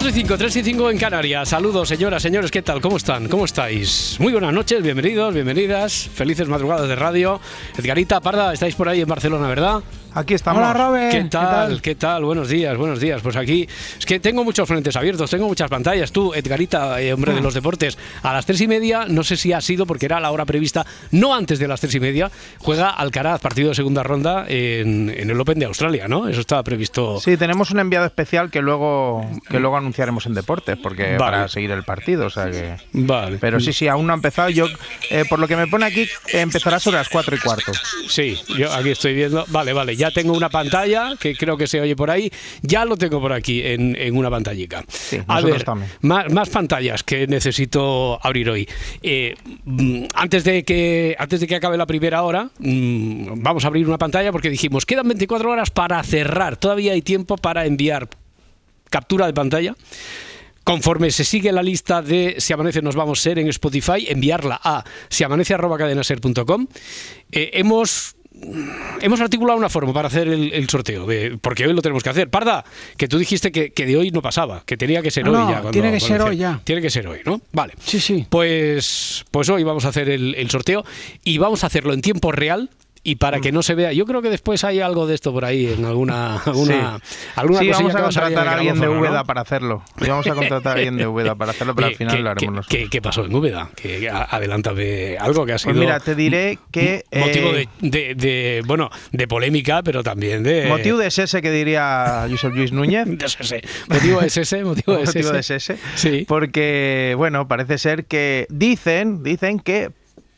4 y 5, 3 y 5 en Canarias. Saludos, señoras, señores, ¿qué tal? ¿Cómo están? ¿Cómo estáis? Muy buenas noches, bienvenidos, bienvenidas. Felices madrugadas de radio. Edgarita, Parda, estáis por ahí en Barcelona, ¿verdad? Aquí estamos. Hola, Robert. ¿Qué tal? ¿Qué tal? Buenos días, buenos días. Pues aquí es que tengo muchos frentes abiertos, tengo muchas pantallas. Tú, Edgarita, eh, hombre de los deportes, a las tres y media, no sé si ha sido porque era la hora prevista, no antes de las tres y media, juega Alcaraz, partido de segunda ronda en, en el Open de Australia, ¿no? Eso estaba previsto. Sí, tenemos un enviado especial que luego que luego anunciaremos en deportes, porque Vale. para seguir el partido, o sea que. Vale. Pero sí, sí, aún no ha empezado. Yo, eh, por lo que me pone aquí, empezará sobre las cuatro y cuarto. Sí, yo aquí estoy viendo. Vale, vale, ya tengo una pantalla que creo que se oye por ahí. Ya lo tengo por aquí en, en una pantallica. Sí, A ver, más pantallas que necesito abrir hoy. Eh, mm, antes, de que, antes de que acabe la primera hora, mm, vamos a abrir una pantalla porque dijimos, quedan 24 horas para cerrar. Todavía hay tiempo para enviar captura de pantalla. Conforme se sigue la lista de Si Amanece Nos Vamos a Ser en Spotify, enviarla a siamanece.cadenaser.com. Eh, hemos Hemos articulado una forma para hacer el, el sorteo, porque hoy lo tenemos que hacer. Parda, que tú dijiste que, que de hoy no pasaba, que tenía que ser No, hoy ya. cuando- tiene que ser hoy ya. Tiene que ser hoy, ¿no? Vale. Sí, sí. Pues, pues hoy vamos a hacer el, el sorteo y vamos a hacerlo en tiempo real. Y para Mm. que no se vea, yo creo que después hay algo de esto por ahí en alguna alguna, alguna sí, vamos a contratar a alguien de grabófono, ¿no? Úbeda para hacerlo. Y vamos a contratar a alguien de Úbeda para hacerlo, pero al final ¿qué- lo haremos nosotros. ¿qué, qué pasó en Úbeda? Que adelántame algo que ha sido Pues mira, te diré que. motivo eh, de, de- de, bueno de polémica, pero también de Motivo de ese que diría Josep Luis Núñez. de ese. Motivo es ese, motivo es motivo ese. de ese. Sí. Porque, bueno, parece ser que dicen, dicen que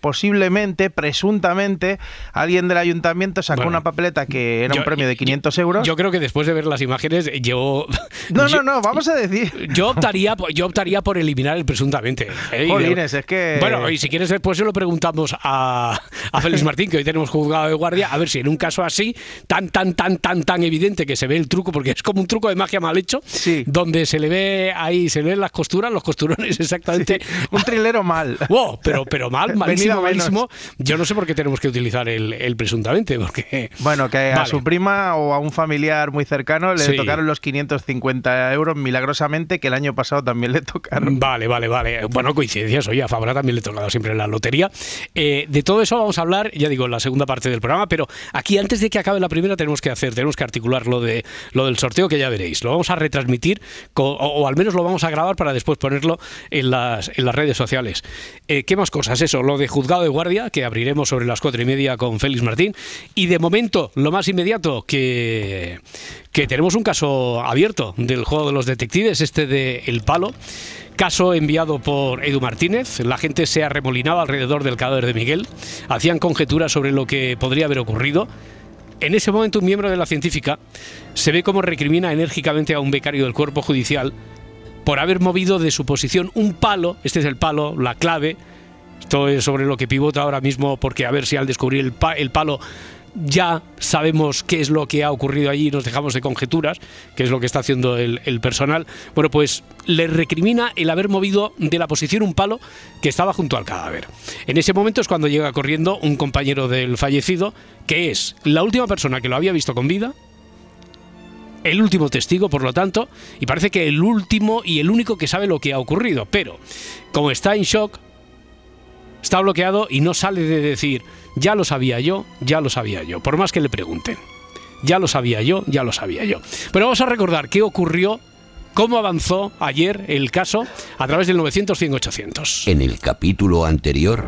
posiblemente, presuntamente, alguien del ayuntamiento sacó Bueno, una papeleta que era yo- un premio de 500 euros. Yo creo que después de ver las imágenes, yo no, yo- no, no, vamos a decir. Yo optaría, por- yo optaría por eliminar el presuntamente. ¿eh? Jolines, es que- Bueno, y si quieres después se lo preguntamos a, a Félix Martín, que hoy tenemos juzgado de guardia, a ver si en un caso así, tan, tan, tan, tan, tan evidente que se ve el truco, porque es como un truco de magia mal hecho, Sí. donde se le ve ahí, se le ven las costuras, los costurones exactamente. Un trilero mal. Wow, pero, pero mal, malísimo. Malísimo. Yo no sé por qué tenemos que utilizar el, el presuntamente, porque... Bueno, que a su prima o a un familiar muy cercano le Sí. tocaron los 550 euros milagrosamente, que el año pasado también le tocaron. Vale, vale, vale. Bueno, coincidencias. Oye, a Fabra también le he tocado siempre la lotería. Eh, de todo eso vamos a hablar, ya digo, en la segunda parte del programa, pero aquí antes de que acabe la primera tenemos que hacer, tenemos que articular lo, de, lo del sorteo que ya veréis. Lo vamos a retransmitir o al menos lo vamos a grabar para después ponerlo en las, en las redes sociales. Eh, ¿Qué más cosas? Eso, lo de juzgado de guardia, que abriremos sobre las cuatro y media con Félix Martín. Y de momento, lo más inmediato, que, que tenemos un caso abierto del juego de los detectives, este de El Palo. Caso enviado por Edu Martínez. La gente se arremolinaba alrededor del cadáver de Miguel. Hacían conjeturas sobre lo que podría haber ocurrido. En ese momento, un miembro de la científica se ve como recrimina enérgicamente a un becario del cuerpo judicial por haber movido de su posición un palo. Este es el palo, la clave. Esto es sobre lo que pivota ahora mismo, porque a ver si al descubrir el, el palo ya sabemos qué es lo que ha ocurrido allí nos dejamos de conjeturas, que es lo que está haciendo el, el personal. Bueno, pues le recrimina el haber movido de la posición un palo que estaba junto al cadáver. En ese momento es cuando llega corriendo un compañero del fallecido, que es la última persona que lo había visto con vida, el último testigo, por lo tanto, y parece que el último y el único que sabe lo que ha ocurrido. Pero, como está en shock, está bloqueado y no sale de decir, ya lo sabía yo, ya lo sabía yo, por más que le pregunten. Ya lo sabía yo, ya lo sabía yo. Pero vamos a recordar qué ocurrió cómo avanzó ayer el caso a través del 900-100-800. En el capítulo anterior,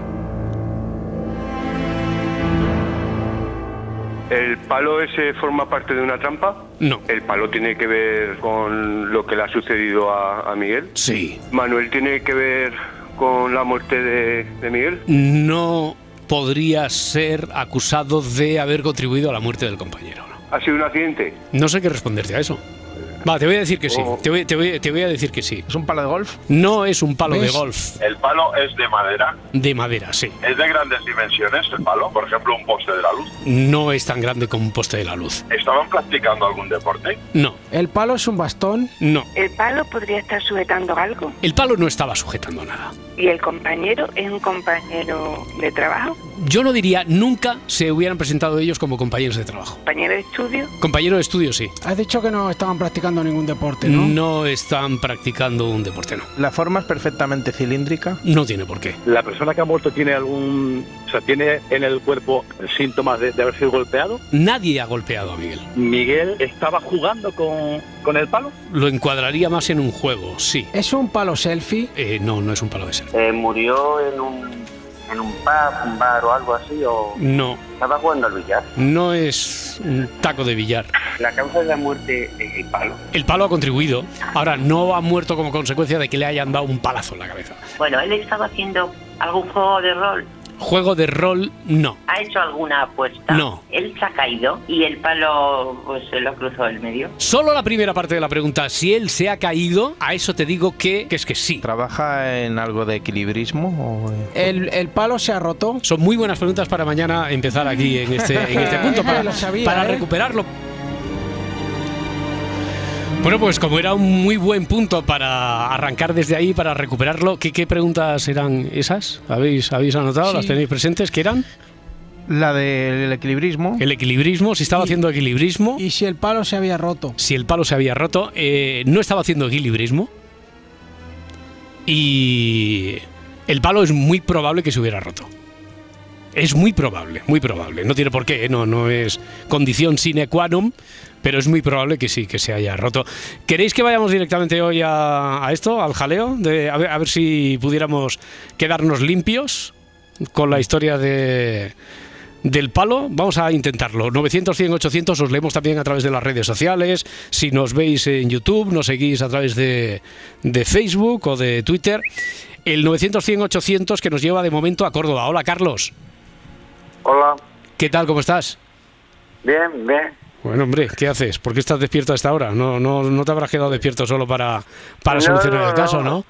¿El palo ese forma parte de una trampa? No. ¿El palo tiene que ver con lo que le ha sucedido a, a Miguel? Sí. ¿Manuel tiene que ver con la muerte de, de Miguel? No podría ser acusado de haber contribuido a la muerte del compañero. ¿Ha sido un accidente? No sé qué responderte a eso. Va, te voy a decir que sí. Oh. Te, voy, te voy- te voy a decir que sí. ¿Es un palo de golf? No es un palo de golf El palo es de madera, de madera, sí. es de grandes dimensiones el palo, por ejemplo un poste de la luz. No es tan grande como un poste de la luz. ¿Estaban practicando algún deporte? No, El palo es un bastón. no. El palo podría estar sujetando algo El palo no estaba sujetando nada. y el compañero es un compañero de trabajo, Yo no diría nunca se hubieran presentado ellos como compañeros de trabajo. compañero de estudio. Compañero de estudio, sí. Has dicho que no estaban practicando ningún deporte, ¿no? No están practicando un deporte, no. La forma es perfectamente cilíndrica. No tiene por qué. ¿La persona que ha muerto tiene algún, o sea, tiene en el cuerpo síntomas de, de haber sido golpeado? Nadie ha golpeado a Miguel. ¿Miguel estaba jugando con, con el palo? Lo encuadraría más en un juego, sí. ¿Es un palo selfie? Eh, no, no es un palo de ser. Eh, murió en un, en un pub, un bar o algo así, o No, estaba jugando al billar. no es un taco de billar. La causa de la muerte es el palo. El palo ha contribuido. Ahora, no ha muerto como consecuencia de que le hayan dado un palazo en la cabeza. Bueno, él estaba haciendo algún juego de rol. Juego de rol, no. ¿Ha hecho alguna apuesta? No. Él se ha caído y el palo pues se lo cruzó el medio. Solo la primera parte de la pregunta, si él se ha caído, a eso te digo que, que es que sí. ¿Trabaja en algo de equilibrismo? O, eh? ¿El, el palo se ha roto? Son muy buenas preguntas para mañana empezar aquí en este, en este punto, para, Lo sabía, para ¿eh? recuperarlo. Bueno, pues como era un muy buen punto para arrancar desde ahí, para recuperarlo, ¿qué, qué preguntas eran esas? ¿Habéis, habéis anotado? ¿Las Sí. tenéis presentes? ¿Qué eran? La del equilibrismo. El equilibrismo, si estaba Y- haciendo equilibrismo, ¿Y si el palo se había roto? si el palo se había roto, eh, no estaba haciendo equilibrismo. Y el palo es muy probable que se hubiera roto. Es muy probable, muy probable. No tiene por qué, ¿eh? no, no es condición sine qua non, pero es muy probable que sí, que se haya roto. ¿Queréis que vayamos directamente hoy a, a esto, al jaleo? De, a, ver, a ver si pudiéramos quedarnos limpios con la historia de, del palo. Vamos a intentarlo. 900, 100, 800 os leemos también a través de las redes sociales. Si nos veis en YouTube, nos seguís a través de, de Facebook o de Twitter. El 900, 100, 800 que nos lleva de momento a Córdoba. Hola, Carlos. Hola, ¿Qué tal? ¿Cómo estás? bien, bien. Bueno, hombre, ¿qué haces? ¿Por qué estás despierto a esta hora? No, no, no te habrás quedado despierto solo para, para No, solucionar no, el caso, no. ¿no?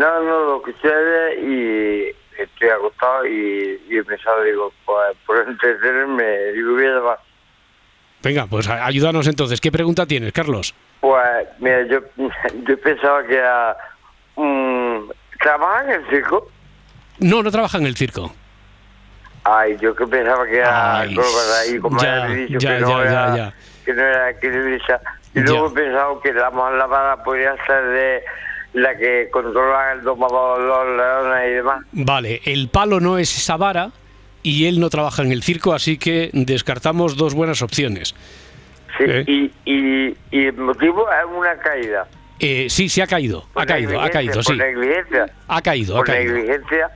No, no, lo que ustedes y estoy agotado y, y he pensado, digo, pues por entretenerme, digo, voy a. Venga, pues ayúdanos entonces. ¿Qué pregunta tienes, Carlos? Pues, mira, yo, yo pensaba que era... mm, ¿Trabaja en el circo? No, no trabaja en el circo. Ay, yo que pensaba que era Ay, ahí, como ya, había dicho, ya, que, no ya, era, que no era equilibrista. Y luego he pensado que la más lavada podría ser de la que controla el domador, los leones y demás. Vale, el palo no es esa vara y él no trabaja en el circo, así que descartamos dos buenas opciones. Sí, Eh. y, y, y el motivo es una caída. Eh, sí, sí ha caído, ha caído, ha caído, sí. Por negligencia. Ha caído, ha Por caído. negligencia.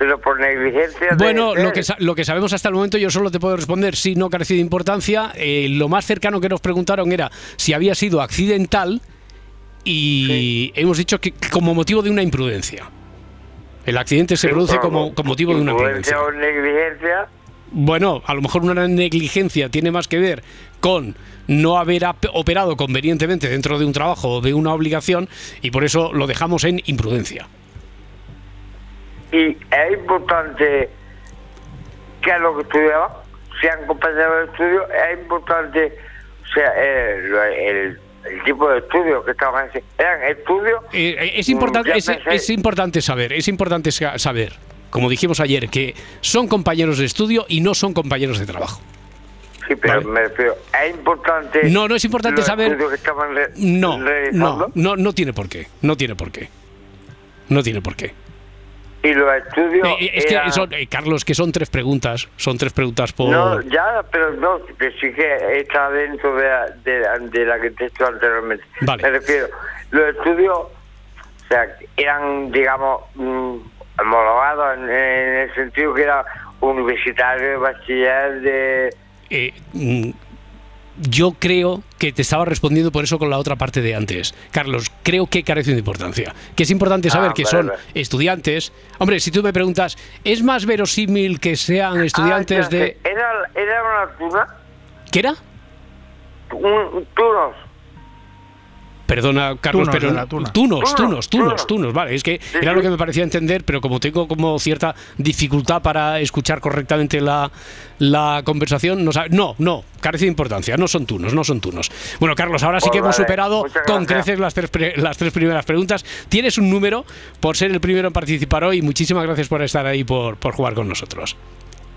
Pero por negligencia. Bueno, de lo que, lo que sabemos hasta el momento, yo solo te puedo responder si no carecía de importancia. Eh, lo más cercano que nos preguntaron era si había sido accidental y hemos dicho que como motivo de una imprudencia. El accidente se Sí, produce como, como motivo de una imprudencia. O negligencia. Bueno, a lo mejor una negligencia tiene más que ver con no haber operado convenientemente dentro de un trabajo o de una obligación y por eso lo dejamos en imprudencia. Y es importante que lo que estudiaban sean compañeros de estudio, es importante, o sea, el, el- el tipo de estudios que estaban haciendo. ¿Eran estudios? Eh, eh, es, importante, es, es importante saber, es importante sa- saber, como dijimos ayer, que son compañeros de estudio y no son compañeros de trabajo. Sí, pero Vale. me refiero, es importante. No, no es importante saber- que No, no, no, no tiene por qué, no tiene por qué. No tiene por qué. Y los estudios. Eh, eh, que son, eh, Carlos, que son tres preguntas, son tres preguntas por... No, ya, pero no, que sí que está dentro de, la- de, la- de la que te he hecho anteriormente. Vale. Me refiero, los estudios, o sea, eran, digamos, mm, homologados en, en el sentido que era universitario, bachiller de... Eh, mm, yo creo que te estaba respondiendo por eso con la otra parte de antes. Carlos, creo que carece de importancia. Que es importante saber Ah, que vale, son vale. estudiantes. Hombre, si tú me preguntas, ¿es más verosímil que sean estudiantes Ah, ya de... Era, era una tuna, ¿Qué era? un, tunos. Perdona, Carlos, Tunos pero tuna. tunos, Tunos, tunos, tunos, tunos. tunos, vale, es que era lo que me parecía entender, pero como tengo como cierta dificultad para escuchar correctamente la, la conversación, no, sabe- no, no, carece de importancia, no son tunos, no son tunos. Bueno, Carlos, ahora sí Pues que hemos superado con creces las tres, pre- las tres primeras preguntas. Tienes un número por ser el primero en participar hoy muchísimas gracias por estar ahí, por, por jugar con nosotros.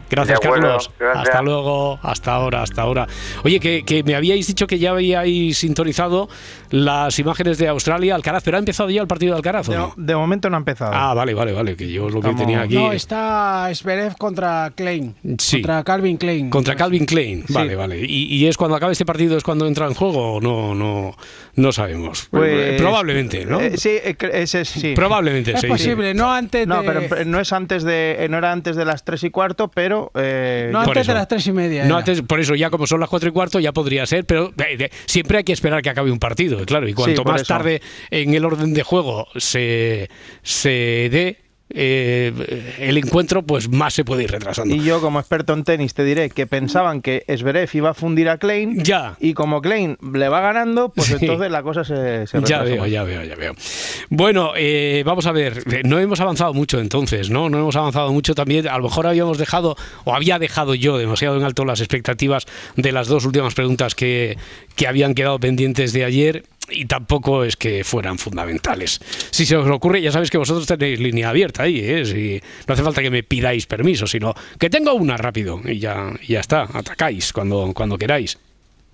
Gracias, acuerdo, Carlos. gracias. Hasta luego, hasta ahora, hasta ahora. Oye, que, que me habíais dicho que ya habíais sintonizado las imágenes de Australia, Alcaraz, pero ha empezado ya el partido de Alcaraz, ¿o De, no? de momento no ha empezado. Ah, vale, vale, vale, que yo lo que tenía aquí. No, está Zverev contra Klein. Sí. Contra Calvin Klein. Contra Calvin Klein, Sí. vale, vale. ¿Y, y es cuando acabe este partido es cuando entra en juego o no, no, no sabemos? Pues, Probablemente, ¿no? eh, sí, eh, ese sí. Probablemente, Es sí. posible, no antes de. No, pero eh, no es antes de, eh, no era antes de las tres y cuarto, pero eh, no antes de las tres y media. No, antes, por eso ya como son las cuatro y cuarto ya podría ser, pero eh, de- siempre hay que esperar que acabe un partido, claro, y cuanto más eso. tarde en el orden de juego se, se dé eh, el encuentro, pues más se puede ir retrasando. Y yo, como experto en tenis, te diré que pensaban que Zverev iba a fundir a Klein. Ya. Y como Klein le va ganando, pues Sí. entonces la cosa se, se Ya retrasa veo, más. ya veo, ya veo. Bueno, eh, vamos a ver, eh, no hemos avanzado mucho entonces, ¿no? No hemos avanzado mucho también, a lo mejor habíamos dejado, o había dejado yo demasiado en alto las expectativas de las dos últimas preguntas que, que habían quedado pendientes de ayer y tampoco es que fueran fundamentales. Si se os ocurre, ya sabéis que vosotros tenéis línea abierta ahí, ¿eh? Si no hace falta que me pidáis permiso, sino que tengo una rápido y ya, y ya está, atacáis cuando, cuando queráis.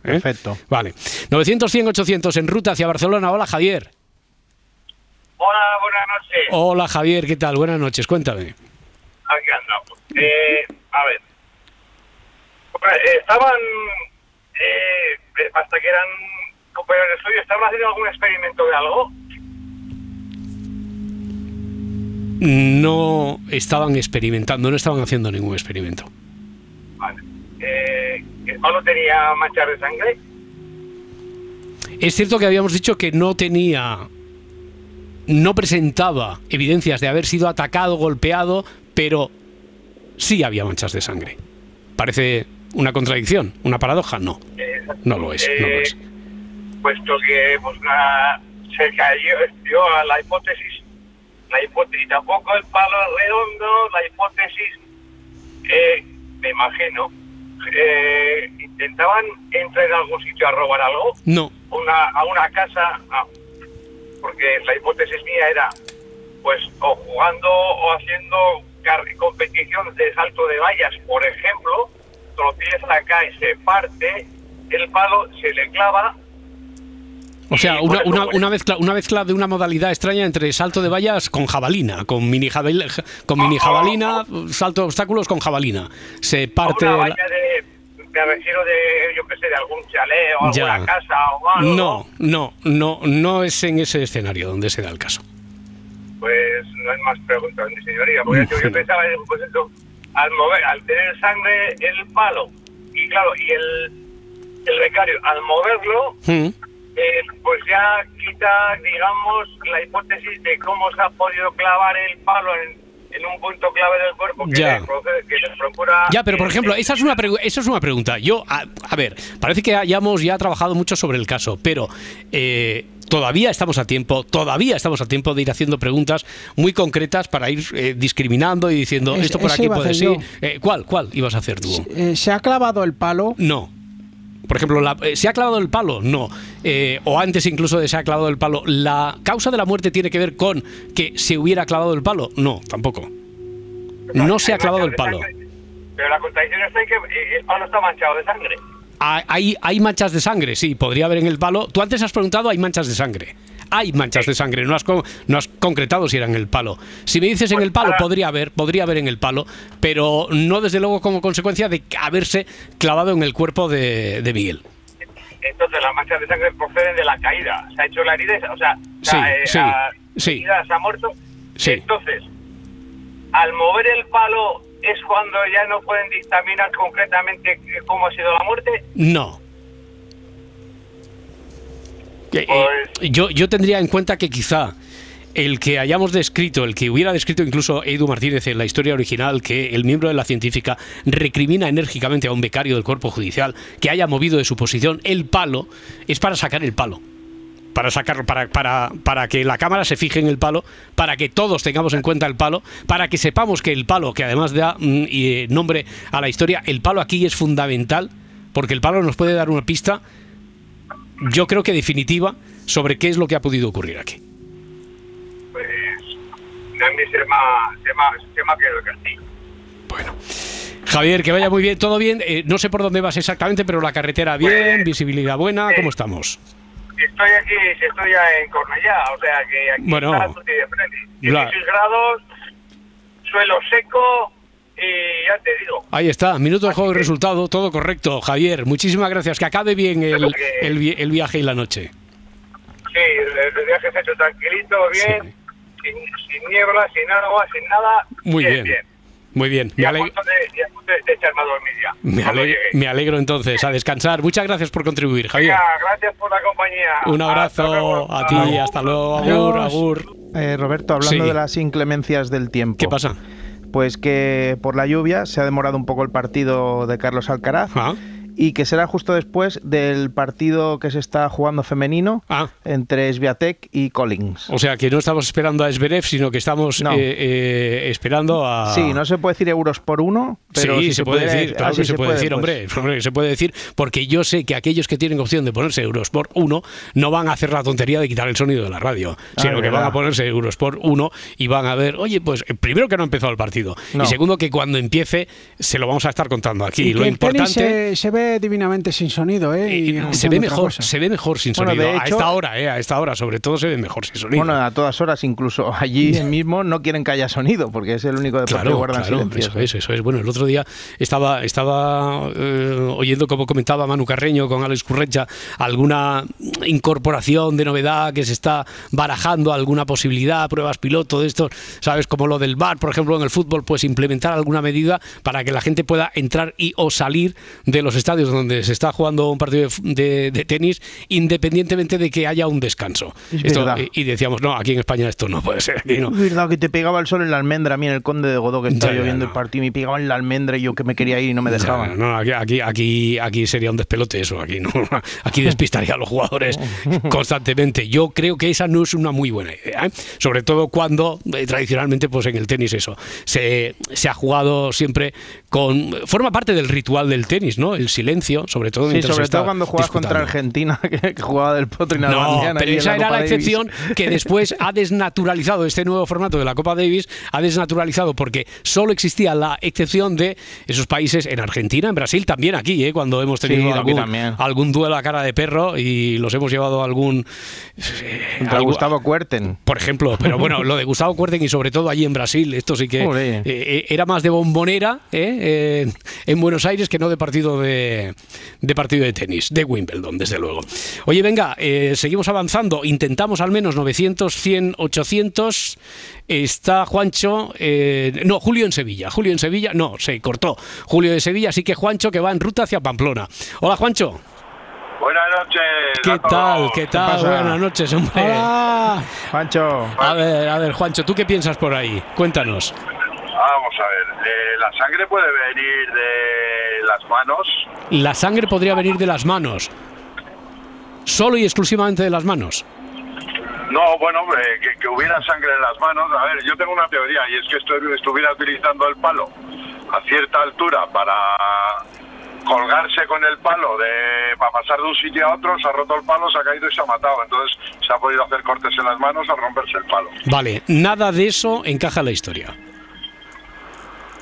¿Eh? Perfecto. Vale. 900, 100, 800 en ruta hacia Barcelona. Hola, Javier. Hola, buenas noches. Hola, Javier. ¿Qué tal? Buenas noches. Cuéntame. Aquí andamos. Eh, a ver. Estaban, eh, hasta que eran compañeros de estudio, ¿estaban haciendo algún experimento de algo? No estaban experimentando, no estaban haciendo ningún experimento. Vale. Eh, ¿El palo tenía manchas de sangre? Es cierto que habíamos dicho que no tenía, no presentaba evidencias de haber sido atacado, golpeado, pero sí había manchas de sangre. Parece una contradicción, una paradoja. No, Eh, no lo es, no lo es. Puesto que pues, nada, se cayó a la hipótesis, la hipótesis tampoco el palo redondo, la hipótesis, eh, me imagino, eh, intentaban entrar en algún sitio a robar algo, No, una, a una casa, ah, porque la hipótesis mía era, pues, o jugando o haciendo competición de salto de vallas, por ejemplo, tropieza acá y se parte, el palo se le clava o sea, Y una, una, una mezcla, una mezcla de una modalidad extraña entre salto de vallas con jabalina, con mini, jabal- con mini jabalina, salto de obstáculos con jabalina. Se parte. una la- valla de, me refiero de, yo qué sé, de algún chalet o Ya. alguna casa o algo. No, no, no, no es en ese escenario donde se da el caso. Pues no hay más preguntas, mi señoría, porque yo, yo pensaba, en, pues eso, al mover, al tener sangre el palo, y claro, y el, el becario, al moverlo, Mm. Eh, pues ya quita, digamos, la hipótesis de cómo se ha podido clavar el palo en, en un punto clave del cuerpo que, Ya. le que procura... Ya, pero por eh, ejemplo, eh, esa es una, esa es una pregunta. Yo, a, a ver, parece que hayamos ya trabajado mucho sobre el caso, pero eh, todavía estamos a tiempo, todavía estamos a tiempo de ir haciendo preguntas muy concretas para ir eh, discriminando y diciendo Es- esto por aquí puede yo. Eh, ¿Cuál? ¿Cuál ibas a hacer tú? Eh, se ha clavado el palo. No. Por ejemplo, la- eh, ¿se ha clavado el palo? No. Eh, o antes incluso de se ha clavado el palo, ¿la causa de la muerte tiene que ver con que se hubiera clavado el palo? No, tampoco. No se ha clavado el palo. Pero la contradicción está en que eh, el palo está manchado de sangre. Ah, Hay, hay manchas de sangre, sí, podría haber en el palo. Tú antes has preguntado, hay manchas de sangre. Hay manchas de sangre, no has, con- no has concretado si era en el palo. Si me dices en Pues el palo, podría haber, podría haber en el palo, pero no desde luego como consecuencia de haberse clavado en el cuerpo de, de Miguel. Entonces las manchas de sangre proceden de la caída. Se ha hecho la herida, o sea, Sí, eh, sí, la sí. herida se ha muerto. Sí. Entonces, al mover el palo es cuando ya no pueden dictaminar concretamente eh, cómo ha sido la muerte. No. Eh, eh, yo, yo tendría en cuenta que quizá el que hayamos descrito, el que hubiera descrito incluso Edu Martínez en la historia original, que el miembro de la científica recrimina enérgicamente a un becario del cuerpo judicial que haya movido de su posición el palo, es para sacar el palo. Para sacarlo, para, para, para que la cámara se fije en el palo, para que todos tengamos en cuenta el palo, para que sepamos que el palo, que además da mm, eh, nombre a la historia, el palo aquí es fundamental, porque el palo nos puede dar una pista, yo creo que definitiva, sobre qué es lo que ha podido ocurrir aquí. Pues se ha, se ha- se ha quedado el castigo. Javier, que vaya muy bien, todo bien. Eh, no sé por dónde vas exactamente, pero la carretera bien, visibilidad buena, ¿cómo estamos? Estoy aquí, estoy ya en Cornellá, o sea que aquí Bueno. está todo de frente. La- 16 grados, suelo seco y ya te digo. Ahí está, minuto de juego y resultado, todo correcto. Javier, muchísimas gracias, que acabe bien el, el vi- el viaje y la noche. Sí, el, el viaje se ha hecho tranquilito, bien, sin, sin niebla, sin agua, sin nada. Muy bien, muy bien. Me, a ale- punto de, y a punto de echarme a dormir ya. me Cuando ale- llegue. me alegro entonces, a descansar. Muchas gracias por contribuir, Javier. Gracias por la compañía. Un abrazo a ti, hasta luego, agur, agur. Eh, Roberto, hablando Sí. de las inclemencias del tiempo. ¿Qué pasa? Pues que por la lluvia se ha demorado un poco el partido de Carlos Alcaraz Ah. Y que será justo después del partido que se está jugando femenino entre Sviatek y Collins. O sea, que no estamos esperando a Esberev, sino que estamos No. eh, eh, esperando a... Sí, no se puede decir euros por uno, pero sí, si se, puede decir, claro ah, sí que se, puede, decir, pues. hombre, hombre, se puede decir, porque yo sé que aquellos que tienen opción de ponerse euros por uno no van a hacer la tontería de quitar el sonido de la radio, Ah, sino que van a ponerse euros por uno y van a ver, oye, pues eh, primero que no ha empezado el partido No. y segundo que cuando empiece se lo vamos a estar contando aquí. Y lo importante se, se ve divinamente sin sonido, ¿eh? Y se escuchando ve mejor, cosa. se ve mejor sin Bueno, sonido. a esta hora, eh, a esta hora, sobre todo se ve mejor sin sonido. Bueno, a todas horas, incluso allí mismo no quieren que haya sonido, porque es el único deporte que Claro, guardan claro, silencio. eso es, eso es. Bueno, el otro día estaba, estaba eh, oyendo como comentaba Manu Carreño con Alex Currecha alguna incorporación de novedad que se está barajando, alguna posibilidad, pruebas piloto de esto, sabes, como lo del bar, por ejemplo, en el fútbol, pues implementar alguna medida para que la gente pueda entrar y o salir de los estadios donde se está jugando un partido de, f- de- de tenis, independientemente de que haya un descanso. Es Esto- verdad. y, y decíamos, no, aquí en España esto no puede ser. Aquí no. Es verdad que te pegaba el sol en la almendra, a mí en el Conde de Godó que estaba lloviendo no. el partido, me pegaba en la almendra y yo que me quería ir y no me dejaban. no, aquí, aquí, aquí, aquí sería un despelote eso, aquí no, aquí despistaría a los jugadores constantemente. Yo creo que esa no es una muy buena idea, ¿eh? sobre todo cuando eh, tradicionalmente, pues en el tenis eso se, se ha jugado siempre con forma parte del ritual del tenis, ¿no? El silencio, sobre todo Sí, sobre todo cuando juegas contra. Argentina, que, que jugaba del potro y nada No, pero esa era la excepción que después ha desnaturalizado este nuevo formato de la Copa Davis, ha desnaturalizado porque solo existía la excepción de esos países en Argentina, en Brasil, también aquí, ¿eh? cuando hemos tenido Sí, algún, duelo a cara de perro y los hemos llevado a algún... Algún- Gustavo Kuerten. por ejemplo, pero bueno, lo de Gustavo Cuerten y sobre todo allí en Brasil, esto sí que eh, eh, era más de bombonera ¿eh? Eh, en Buenos Aires que no de partido de, de partido de tenis, de Wimbledon, desde luego. Oye, venga, eh, seguimos avanzando, intentamos al menos 900, 100, 800. Está Juancho, eh, no, Julio en Sevilla, Julio en Sevilla, no, se cortó. Julio de Sevilla, así que Juancho que va en ruta hacia Pamplona. Hola, Juancho. Buenas noches. ¿Qué tal? ¿Qué tal? Buenas noches, hombre. Pancho. A ver, a ver, Juancho, ¿tú qué piensas por ahí? Cuéntanos. Vamos a ver. eh, la sangre puede venir de las manos. La sangre podría venir de las manos. Solo y exclusivamente de las manos. No, bueno, eh, que, que hubiera sangre en las manos. A ver, yo tengo una teoría y es que estu- estuviera utilizando el palo a cierta altura para colgarse con el palo de para pasar de un sitio a otro, se ha roto el palo, se ha caído y se ha matado. Entonces se ha podido hacer cortes en las manos al romperse el palo. Vale, nada de eso encaja en la historia.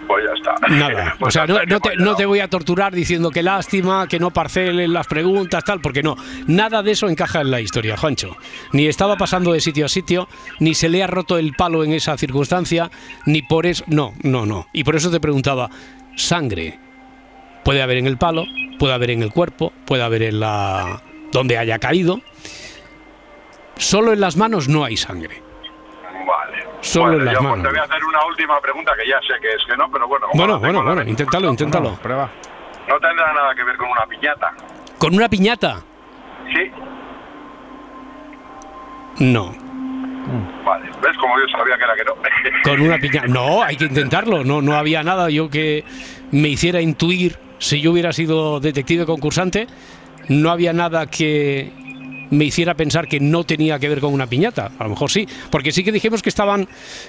Pues ya está. Nada. O Pues sea, no, te, no te voy a torturar diciendo que lástima, que no parcelen las preguntas, tal, porque no. Nada de eso encaja en la historia, Juancho. Ni estaba pasando de sitio a sitio, ni se le ha roto el palo en esa circunstancia, ni por eso. No, no, no. Y por eso te preguntaba, sangre. Puede haber en el palo, puede haber en el cuerpo, puede haber en la donde haya caído. Solo en las manos no hay sangre. Vale. Solo en las pues, manos. te voy a hacer una última pregunta que ya sé que es que no, pero bueno. como Bueno, bueno, bueno, inténtalo, inténtalo. Prueba. No tendrá nada que ver con una piñata. ¿Con una piñata? Sí. No. Vale. ¿Ves? Como yo sabía que era que no. Con una piñata. No, hay que intentarlo. No, no había nada yo que me hiciera intuir si yo hubiera sido detective concursante. No había nada que me hiciera pensar que no tenía que ver con una piñata. A lo mejor sí, porque sí que dijimos que estaban,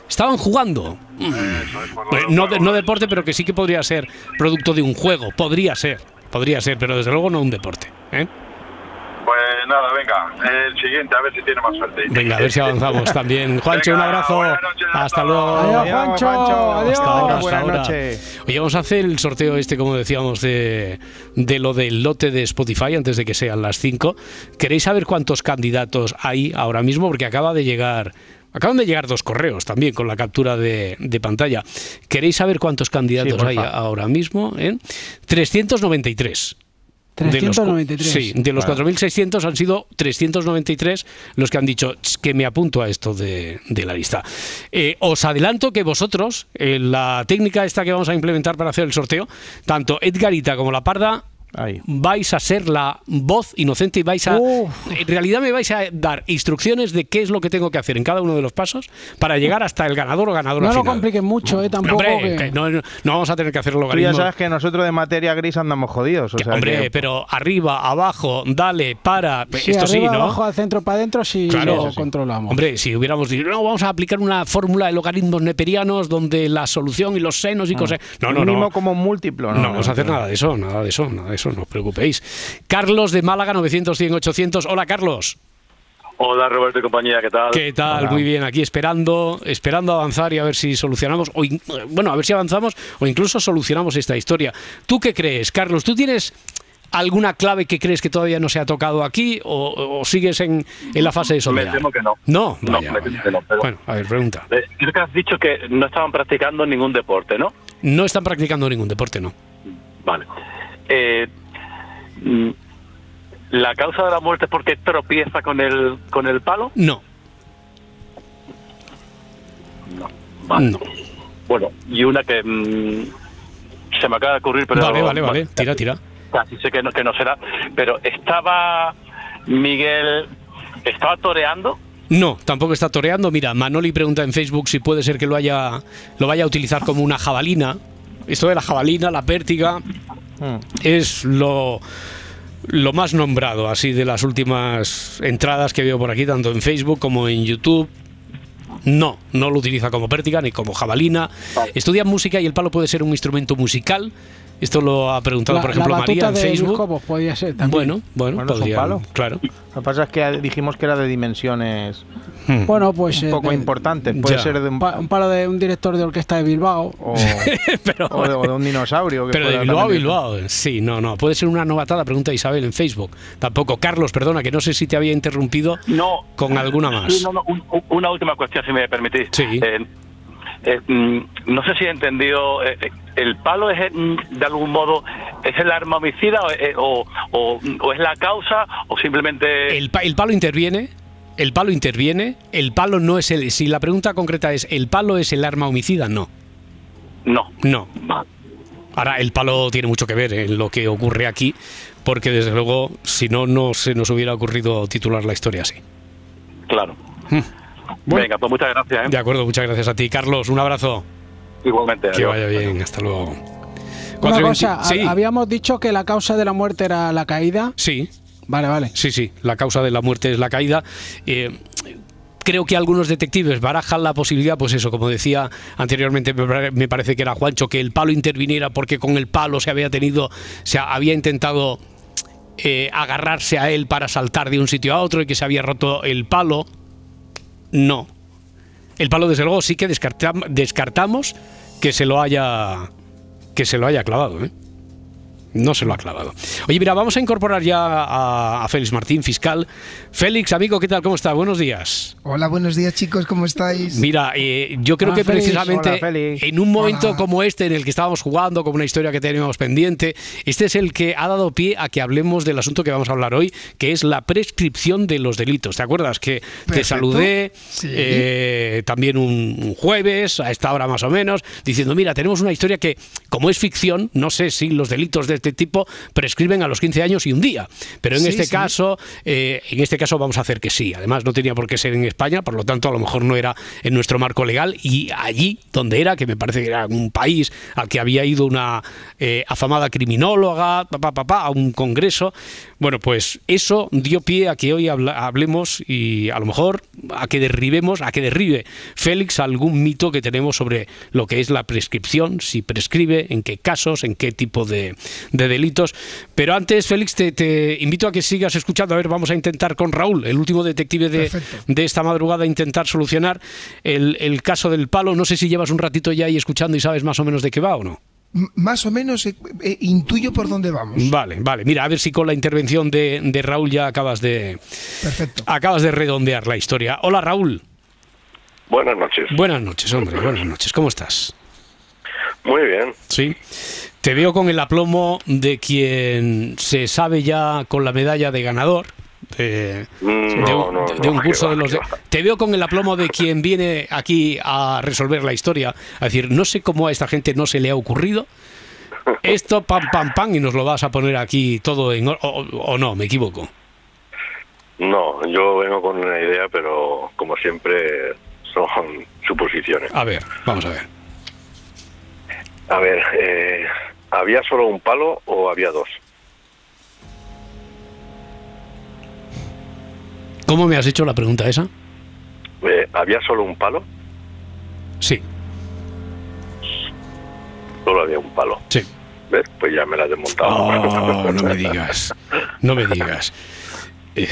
estaban jugando. Eh, No, no deporte, pero que sí que podría ser producto de un juego. Podría ser, podría ser, pero desde luego no un deporte. ¿eh? Nada, venga. El siguiente, a ver si tiene más suerte. Venga, a ver si avanzamos también. Juancho, un abrazo. Hasta luego. Adiós, Juancho. Adiós. Hasta ahora, hasta Buenas ahora. noches. Oye, vamos a hacer el sorteo este, como decíamos, de, de lo del lote de Spotify antes de que sean las 5. ¿Queréis saber cuántos candidatos hay ahora mismo? Porque acaba de llegar... Acaban de llegar dos correos también con la captura de, de pantalla. ¿Queréis saber cuántos candidatos hay ahora mismo? eh? 393. De los cu- 393. sí, de los Vale. 4.600 han sido 393 los que han dicho "Ch, que me apunto a esto de, de la lista. Eh, os adelanto que vosotros, en la técnica esta que vamos a implementar para hacer el sorteo, tanto Edgarita como la Parda Ahí. vais a ser la voz inocente y vais a... Uf. En realidad me vais a dar instrucciones de qué es lo que tengo que hacer en cada uno de los pasos para llegar hasta el ganador o ganadora No lo compliquen mucho, ¿eh? Tampoco. Hombre, que- que no, no vamos a tener que hacer Tú ya logaritmos. sabes que nosotros de materia gris andamos jodidos. o Que, sea hombre, que- pero arriba, abajo, dale, para. Sí, esto sí, ¿no? abajo, al centro, para adentro, si Claro. lo sí. controlamos. Hombre, si hubiéramos dicho, no, vamos a aplicar una fórmula de logaritmos neperianos donde la solución y los senos y cosas. No, no, mínimo no. como un múltiplo. No vamos a hacer nada de eso, nada de eso, nada de eso, no os preocupéis. Carlos de Málaga, 900, 100, 800. Hola, Carlos. Hola Roberto y compañía, ¿qué tal? ¿Qué tal? Hola. Muy bien, aquí esperando, esperando avanzar y a ver si solucionamos, o in- bueno, a ver si avanzamos o incluso solucionamos esta historia. ¿Tú qué crees, Carlos? ¿Tú tienes alguna clave que crees que todavía no se ha tocado aquí o, o sigues en, en la fase de Me soledad? temo que no. No, me temo que no, pero- Bueno, a ver, pregunta. Eh, Creo que has dicho que no estaban practicando ningún deporte, ¿no? No están practicando ningún deporte, no. Vale. Eh, mm, ¿La causa de la muerte es porque tropieza con el, con el palo? No, No. Vale. no. Bueno, y una que mm, se me acaba de ocurrir, pero... Vale, vale, vale. Tira, tira. Casi sé que no, que no será. Pero estaba Miguel... ¿Estaba toreando? No, tampoco está toreando. Mira, Manoli pregunta en Facebook si puede ser que lo haya lo vaya a utilizar como una jabalina. Esto de la jabalina, la pértiga, Mm. es lo, lo más nombrado, así de las últimas entradas que veo por aquí, tanto en Facebook como en YouTube. No, no lo utiliza como pértiga ni como jabalina. Estudia música y el palo puede ser un instrumento musical. Esto lo ha preguntado, la, por ejemplo, la María en de Luis Facebook. Cobos podía ser también. Bueno, bueno, podría, palo. claro. Lo que pasa es que dijimos que era de dimensiones Hmm. Bueno, pues. un eh, poco de- importantes. Puede Ya. ser de un, pa- un palo de un director de orquesta de Bilbao. o, Pero, o de, o de un dinosaurio. que Pero de Bilbao a Bilbao, sí, no, no. Puede ser una novatada, pregunta Isabel en Facebook. Tampoco. Carlos, perdona, que no sé si te había interrumpido No. con alguna más. Sí, no, no, un- un- una última cuestión, si me permitís. Sí. Eh, eh, mm, no sé si he entendido, eh, eh, ¿el palo es mm, de algún modo es el arma homicida o, o- es la causa o simplemente... El, pa- el palo interviene. El palo interviene. El palo no es el. Si la pregunta concreta es: ¿el palo es el arma homicida? No. No. No. Ahora, el palo tiene mucho que ver en lo que ocurre aquí, porque desde luego, si no, no se nos hubiera ocurrido titular la historia así. Claro. Hmm. Bueno. Venga, pues muchas gracias. ¿eh? De acuerdo, muchas gracias a ti, Carlos. Un abrazo. Igualmente. Que adiós. vaya bien. Hasta luego. Una 4:20 cosa, Sí. habíamos dicho que la causa de la muerte era la caída. Sí, Vale, vale. sí, sí. La causa de la muerte es la caída. Eh, creo que algunos detectives barajan la posibilidad, pues eso, como decía anteriormente, me parece que era Juancho, que el palo interviniera porque con el palo se había tenido, se había intentado eh, agarrarse a él para saltar de un sitio a otro y que se había roto el palo. No. El palo, desde luego, sí que descartam- descartamos que se lo haya que se lo haya clavado. ¿eh? No se lo ha clavado. Oye, mira, vamos a incorporar ya a, a Félix Martín, fiscal. Félix, amigo, ¿qué tal? ¿Cómo está? Buenos días. Hola, buenos días chicos, ¿cómo estáis? Mira, eh, yo creo Hola, que Félix. precisamente Hola, en un momento Hola. como este, en el que estábamos jugando, como una historia que teníamos pendiente, este es el que ha dado pie a que hablemos del asunto que vamos a hablar hoy, que es la prescripción de los delitos. ¿Te acuerdas que te saludé Sí. eh, también un jueves, a esta hora más o menos, diciendo, mira, tenemos una historia que, como es ficción, no sé si los delitos de este tipo prescriben a los 15 años y un día, pero en Sí, este sí. caso, eh, en este caso vamos a hacer que sí. Además, no tenía por qué ser en España, por lo tanto, a lo mejor no era en nuestro marco legal y allí donde era, que me parece que era un país al que había ido una eh, afamada criminóloga, papá, papá, a un congreso. Bueno, pues eso dio pie a que hoy habla- hablemos y a lo mejor a que derribemos, a que derribe Félix algún mito que tenemos sobre lo que es la prescripción, si prescribe, en qué casos, en qué tipo de, de delitos. Pero antes, Félix, te, te invito a que sigas escuchando. A ver, vamos a intentar con Raúl, el último detective de, de esta madrugada, intentar solucionar el, el caso del palo. No sé si llevas un ratito ya ahí escuchando y sabes más o menos de qué va o no. Más o menos eh, eh, intuyo por dónde vamos. Vale, vale. Mira, a ver si con la intervención de, de Raúl ya acabas de, Perfecto. acabas de redondear la historia. Hola, Raúl. Buenas noches. Buenas noches, hombre. Buenas noches. ¿Cómo estás? Muy bien. Sí. Te veo con el aplomo de quien se sabe ya con la medalla de ganador. De, Mm, de un, no, de un no, curso de los de- te veo con el aplomo de quien viene aquí a resolver la historia a decir no sé cómo a esta gente no se le ha ocurrido esto pam pam pam y nos lo vas a poner aquí todo en o, o no me equivoco No, yo vengo con una idea, pero como siempre son suposiciones. a ver vamos a ver A ver, eh, ¿había solo un palo o había dos? ¿cómo me has hecho la pregunta esa? Eh, ¿Había solo un palo? sí Solo había un palo. sí ¿Ves? Pues ya me la he desmontado. Oh, no me digas. No me digas. Eh,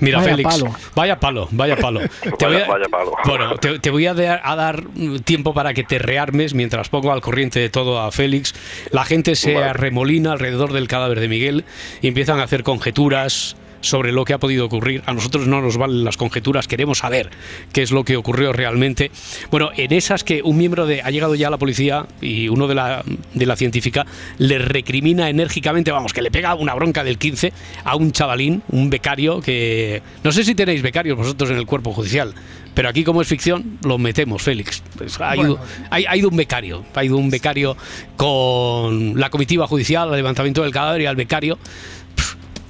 Mira, Vaya Félix. palo. Vaya palo, vaya palo. Te voy Vaya, a, vaya palo. Bueno, te, te voy a dar, a dar tiempo para que te rearmes mientras pongo al corriente de todo a Félix. La gente se Vale. arremolina alrededor del cadáver de Miguel y empiezan a hacer conjeturas sobre lo que ha podido ocurrir. A nosotros no nos valen las conjeturas, queremos saber qué es lo que ocurrió realmente. Bueno, en esas que un miembro de ha llegado ya la policía y uno de la de la científica le recrimina enérgicamente, vamos, que le pega una bronca del 15 a un chavalín, un becario que no sé si tenéis becarios vosotros en el cuerpo judicial, pero aquí como es ficción lo metemos, Félix. Pues ha, ido, Bueno. ha, ha ido un becario, ha ido un becario con la comitiva judicial, al levantamiento del cadáver y al becario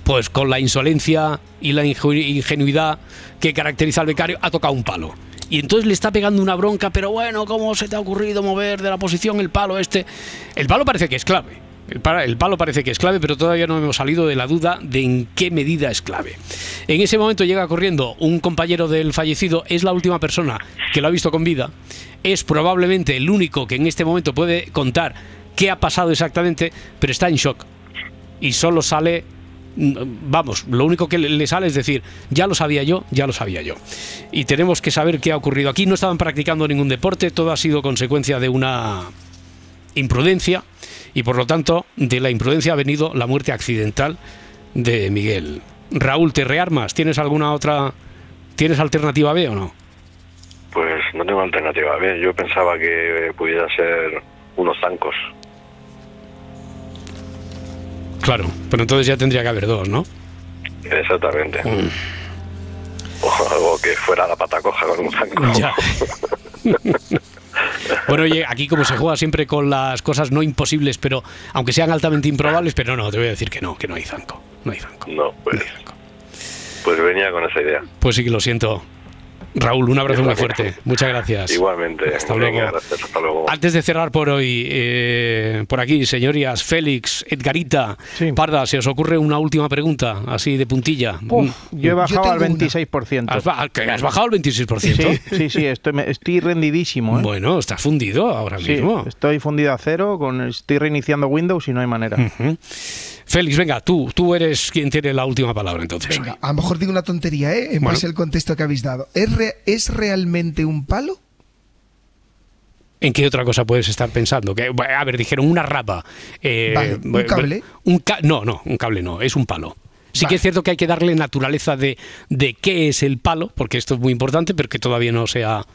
pues con la insolencia y la ingenuidad que caracteriza al becario, ha tocado un palo. Y entonces le está pegando una bronca, pero bueno, ¿cómo se te ha ocurrido mover de la posición el palo este? El palo parece que es clave. El, pa- el palo parece que es clave, pero todavía no hemos salido de la duda de en qué medida es clave. En ese momento llega corriendo un compañero del fallecido, es la última persona que lo ha visto con vida, es probablemente el único que en este momento puede contar qué ha pasado exactamente, pero está en shock y solo sale vamos, lo único que le- le sale es decir, ya lo sabía yo, ya lo sabía yo. Y tenemos que saber qué ha ocurrido. Aquí no estaban practicando ningún deporte, todo ha sido consecuencia de una imprudencia y por lo tanto de la imprudencia ha venido la muerte accidental de Miguel. Raúl, ¿te rearmas? ¿Tienes alguna otra... ¿Tienes alternativa B o no? Pues no tengo alternativa. Bien, yo pensaba que pudiera ser unos zancos. Claro, pero entonces ya tendría que haber dos, ¿no? Exactamente. O algo que fuera la pata coja con un zanco. Ya. Bueno, oye, aquí como se juega siempre con las cosas no imposibles, pero aunque sean altamente improbables, pero no, te voy a decir que no, que no hay zanco. No hay zanco. No, pues, pues venía con esa idea. Pues sí que lo siento. Raúl, un abrazo muy fuerte. Muchas gracias. Igualmente. Hasta luego. gracias, hasta luego. Antes de cerrar por hoy, eh, por aquí, señorías, Félix, Edgarita, Parda, ¿se os ocurre una última pregunta, así de puntilla? Uf, yo he bajado al tengo una. 26%. ¿Has, has bajado al 26%? Sí, sí, sí, estoy, me- estoy rendidísimo. ¿eh? Bueno, estás fundido ahora Sí, mismo. estoy fundido a cero, con, estoy reiniciando Windows y no hay manera. Félix, venga, tú, tú eres quien tiene la última palabra entonces. Venga, a lo mejor digo una tontería, ¿eh? En Bueno. base al contexto que habéis dado. ¿Es, re- ¿Es realmente un palo? ¿En qué otra cosa puedes estar pensando? Que, a ver, dijeron una rapa. eh, Vale, ¿un cable? un ca- no, no, un cable no, es un palo. Sí que es cierto que hay que darle naturaleza de, de qué es el palo, porque esto es muy importante, pero que todavía no se ha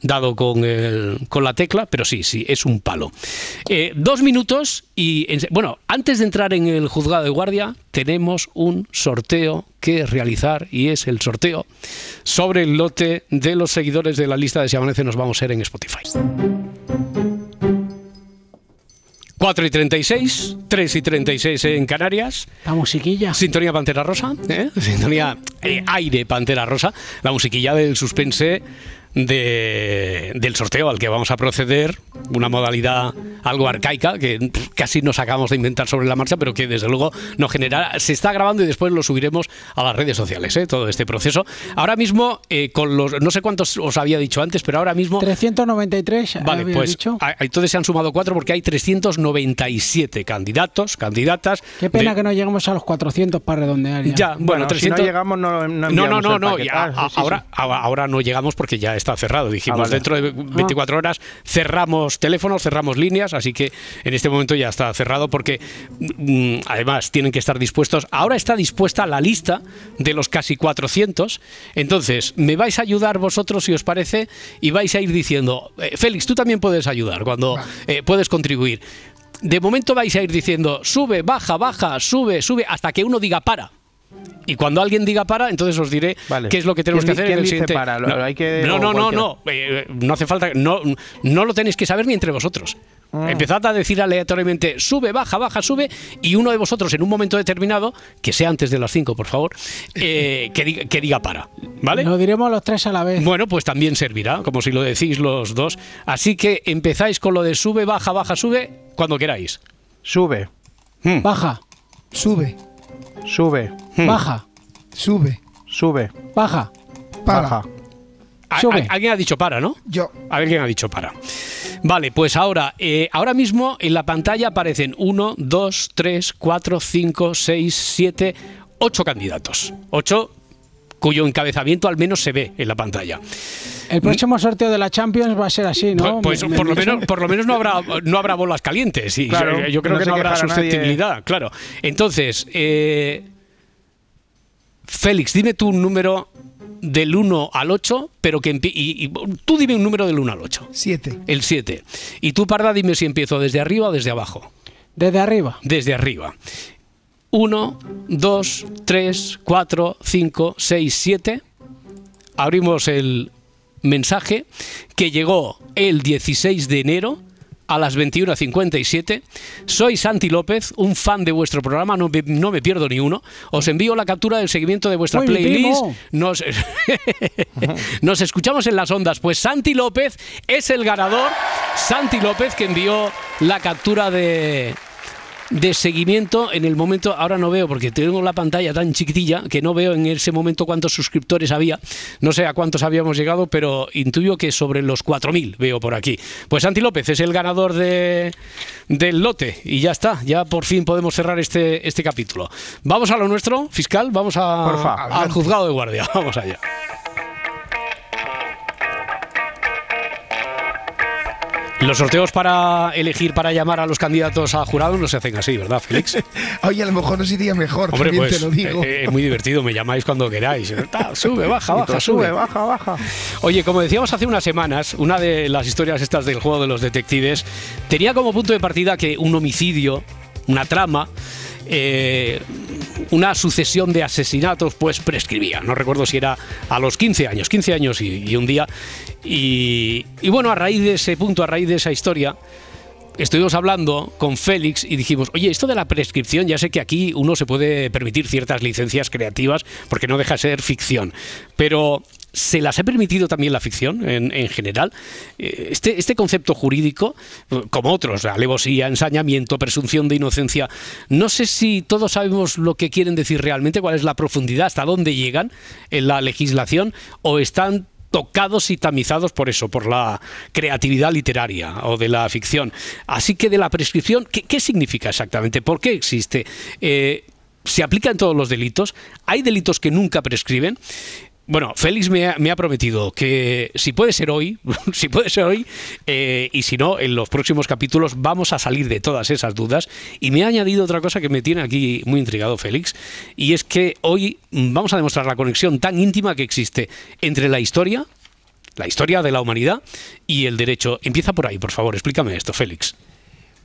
dado con, el- con la tecla, pero sí, sí, es un palo. Eh, dos minutos y, en- bueno, antes de entrar en el juzgado de guardia, tenemos un sorteo que realizar y es el sorteo sobre el lote de los seguidores de la lista de Si Amanece Nos Vamos a ser en Spotify. 4 y 36, 3 y 36 en Canarias. La musiquilla. Sintonía Pantera Rosa, ¿eh? Sintonía eh, aire Pantera Rosa, la musiquilla del suspense de- del sorteo al que vamos a proceder, una modalidad algo arcaica que pff, casi nos acabamos de inventar sobre la marcha, pero que desde luego nos genera, se está grabando y después lo subiremos a las redes sociales, ¿eh? todo este proceso. Ahora mismo, eh, con los, no sé cuántos os había dicho antes, pero ahora mismo 393, Vale, había pues dicho. a- entonces se han sumado cuatro porque hay 397 candidatos, candidatas. Qué pena de- que no lleguemos a los 400 para redondear. Ya, Ya, bueno, Bueno, si 300... no llegamos, no, no no, no, no, no, ya, Ah, sí, a- sí, ahora, sí. ahora no llegamos porque ya está cerrado. Dijimos, Ah, vale. dentro de 24 horas cerramos teléfonos, cerramos líneas, así que en este momento ya está cerrado porque mm, además tienen que estar dispuestos. Ahora está dispuesta la lista de los casi 400. Entonces, me vais a ayudar vosotros si os parece y vais a ir diciendo, eh, Félix, tú también puedes ayudar cuando eh, puedes contribuir. De momento vais a ir diciendo, sube, baja, baja, sube, sube, hasta que uno diga para. Y cuando alguien diga para, entonces os diré Vale. qué es lo que tenemos que ¿Quién hacer di- en el quién dice siguiente. para? ¿Lo- no, hay que- no, no, no, no, eh, no hace falta, no, no lo tenéis que saber ni entre vosotros. Ah. Empezad a decir aleatoriamente sube, baja, baja, sube y uno de vosotros en un momento determinado, que sea antes de las 5 por favor, eh, que, diga, que diga para, ¿vale? Lo diremos los tres a la vez. Bueno, pues también servirá, como si lo decís los dos. Así que empezáis con lo de sube, baja, baja, sube, cuando queráis. Sube, Baja, Sube, sube, baja, sube, sube, baja. para. baja. A- Sube. a- alguien ha dicho para, ¿no? Yo. Alguien ha dicho para. Vale, pues ahora, eh, ahora mismo en la pantalla aparecen 1, 2, 3, 4, 5, 6, 7, 8 candidatos. 8 cuyo encabezamiento al menos se ve en la pantalla. El próximo sorteo de la Champions va a ser así, ¿no? Pues me por lo menos, por lo menos no habrá, no habrá bolas calientes. Y Claro, yo, yo creo no que se no habrá nadie. susceptibilidad, claro. Entonces, eh, Félix, dime tú un número del 1 al 8, pero que y, y tú dime un número del 1 al 8. Siete. El 7. Y tú, Parda, dime si empiezo desde arriba o desde abajo. Desde arriba. Desde arriba. 1, 2, 3, 4, 5, 6, 7. Abrimos el mensaje que llegó el 16 de enero a las 21.57. Soy Santi López, un fan de vuestro programa, no me, no me pierdo ni uno. Os envío la captura del seguimiento de vuestra Uy, playlist. Nos, nos escuchamos en las ondas. Pues Santi López es el ganador. Santi López que envió la captura de, de seguimiento en el momento, ahora no veo porque tengo la pantalla tan chiquitilla que no veo en ese momento cuántos suscriptores había, no sé a cuántos habíamos llegado, pero intuyo que sobre los 4.000 veo por aquí. Pues Santi López es el ganador de, del lote y ya está, ya por fin podemos cerrar este, este capítulo. Vamos a lo nuestro, fiscal, vamos a, Porfa. al juzgado de guardia, vamos allá. Los sorteos para elegir, para llamar a los candidatos a jurado no se hacen así, ¿verdad, Félix? Oye, a lo mejor nos iría mejor, Hombre, también pues te lo digo. eh, es muy divertido, me llamáis cuando queráis. Sube, baja, baja, sube, sube. baja, baja. Oye, como decíamos hace unas semanas, una de las historias estas del juego de los detectives tenía como punto de partida que un homicidio, una trama, eh, una sucesión de asesinatos, pues prescribía. No recuerdo si era a los 15 años, 15 años y, y un día. Y, bueno, a raíz de ese punto, a raíz de esa historia, estuvimos hablando con Félix y dijimos, oye, esto de la prescripción, ya sé que aquí uno se puede permitir ciertas licencias creativas porque no deja de ser ficción, pero ¿se las ha permitido también la ficción en, en general? Eh, Este, este concepto jurídico, como otros, alevosía, ensañamiento, presunción de inocencia, no sé si todos sabemos lo que quieren decir realmente, cuál es la profundidad, hasta dónde llegan en la legislación o están tocados y tamizados por eso, por la creatividad literaria o de la ficción. Así que de la prescripción, ¿qué, significa exactamente? ¿Por qué existe? Eh, ¿Se aplica en todos los delitos? ¿Hay delitos que nunca prescriben? Bueno, Félix me ha, me ha prometido que si puede ser hoy, si puede ser hoy, eh, y si no, en los próximos capítulos vamos a salir de todas esas dudas. Y me ha añadido otra cosa que me tiene aquí muy intrigado Félix, y es que hoy vamos a demostrar la conexión tan íntima que existe entre la historia, la historia de la humanidad y el derecho. Empieza por ahí, por favor, explícame esto, Félix.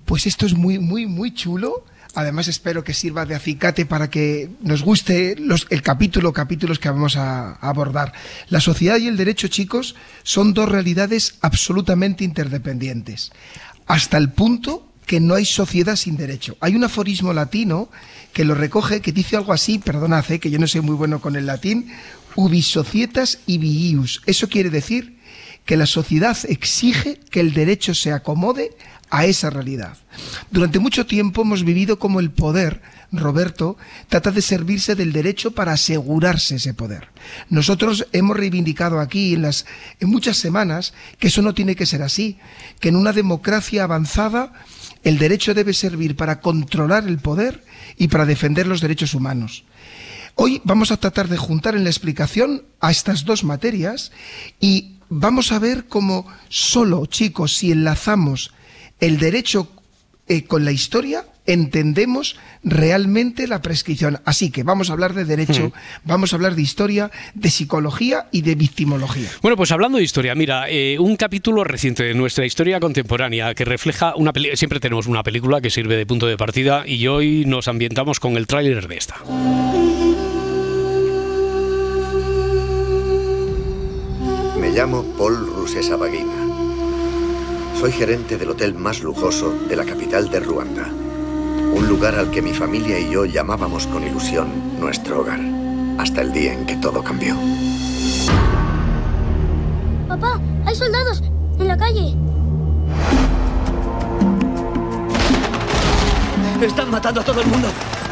Pues esto es muy, muy, muy chulo. Además espero que sirva de acicate para que nos guste los, el capítulo, capítulos que vamos a, abordar. La sociedad y el derecho, chicos, son dos realidades absolutamente interdependientes. Hasta el punto que no hay sociedad sin derecho. Hay un aforismo latino que lo recoge, que dice algo así, perdonad, eh, que yo no soy muy bueno con el latín, ubis societas ibius. Eso quiere decir que la sociedad exige que el derecho se acomode a esa realidad. Durante mucho tiempo hemos vivido como el poder, Roberto, trata de servirse del derecho para asegurarse ese poder. Nosotros hemos reivindicado aquí en, las, en muchas semanas que eso no tiene que ser así, que en una democracia avanzada el derecho debe servir para controlar el poder y para defender los derechos humanos. Hoy vamos a tratar de juntar en la explicación a estas dos materias y vamos a ver cómo solo, chicos, si enlazamos el derecho eh, con la historia, entendemos realmente la prescripción. Así que vamos a hablar de derecho, vamos a hablar de historia, de psicología y de victimología. Bueno, pues hablando de historia, mira, eh, un capítulo reciente de nuestra historia contemporánea que refleja una película, siempre tenemos una película que sirve de punto de partida y hoy nos ambientamos con el tráiler de esta. Llamo Paul Rusesabagina. Soy gerente del hotel más lujoso de la capital de Ruanda. Un lugar al que mi familia y yo llamábamos con ilusión nuestro hogar. Hasta el día en que todo cambió. Papá, hay soldados en la calle. Están matando a todo el mundo.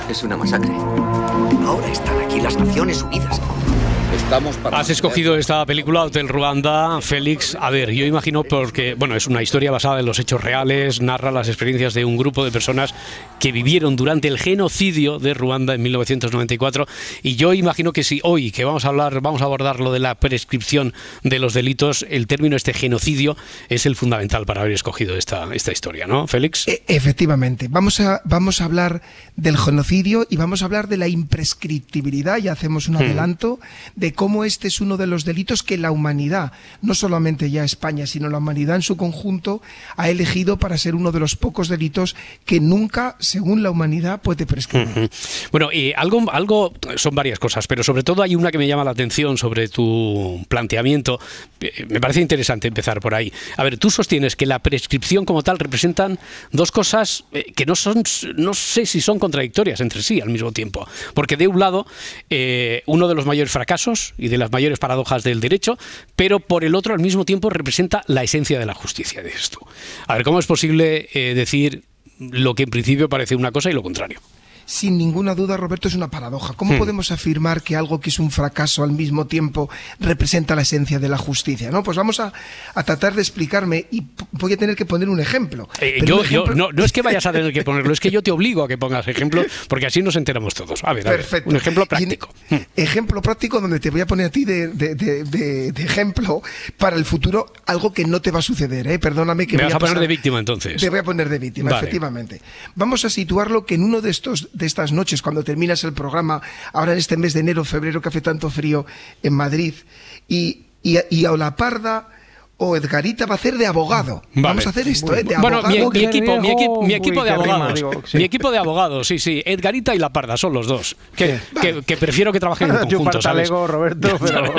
Es una masacre. Ahora están aquí las Naciones Unidas. Estamos Has escogido esta película, Hotel Ruanda, Félix. A ver, yo imagino porque, bueno, es una historia basada en los hechos reales, narra las experiencias de un grupo de personas que vivieron durante el genocidio de Ruanda en 1994. Y yo imagino que si hoy, que vamos a hablar, vamos a abordar lo de la prescripción de los delitos, el término este genocidio es el fundamental para haber escogido esta, esta historia, ¿no, Félix? E- efectivamente. Vamos a, vamos a hablar del genocidio y vamos a hablar de la imprescriptibilidad, y hacemos un Hmm. adelanto, de cómo este es uno de los delitos que la humanidad, no solamente ya España, sino la humanidad en su conjunto, ha elegido para ser uno de los pocos delitos que nunca, según la humanidad, puede prescribir. Bueno, y algo, algo, son varias cosas, pero sobre todo hay una que me llama la atención sobre tu planteamiento. Eh, Me parece interesante empezar por ahí. A ver, tú sostienes que la prescripción como tal representan dos cosas eh, que no son, no sé si son contradictorias entre sí al mismo tiempo. Porque de un lado, eh, uno de los mayores fracasos y de las mayores paradojas del derecho, pero por el otro al mismo tiempo representa la esencia de la justicia de esto. A ver, ¿cómo es posible eh, decir lo que en principio parece una cosa y lo contrario? Sin ninguna duda, Roberto, es una paradoja. ¿Cómo Hmm. podemos afirmar que algo que es un fracaso al mismo tiempo representa la esencia de la justicia? ¿no? Pues vamos a, a tratar de explicarme y voy a tener que poner un ejemplo. Eh, Pero yo, un ejemplo- yo- no, no es que vayas a tener que ponerlo, es que yo te obligo a que pongas ejemplo, porque así nos enteramos todos. A ver, a ver, Perfecto. un ejemplo en- práctico. Ejemplo práctico donde te voy a poner a ti de, de- de- ejemplo para el futuro algo que no te va a suceder, ¿eh? Perdóname que Me voy vas a poner de víctima entonces. Te voy a poner de víctima, Vale. efectivamente. Vamos a situarlo que en uno de estos de estas noches, cuando terminas el programa, ahora en este mes de enero, febrero, que hace tanto frío en Madrid, y, y, y a la parda o Edgarita va a hacer de abogado. Vale. Vamos a hacer esto, ¿eh? De bueno, mi, abogado. mi equipo, mi, equipo, mi equipo Uy, de rima, abogados. digo, sí. Mi equipo de abogados, sí, sí. Edgarita y La Parda son los dos. Que, que, que prefiero que trabajen en conjunto, ¿sabes? Roberto, pero...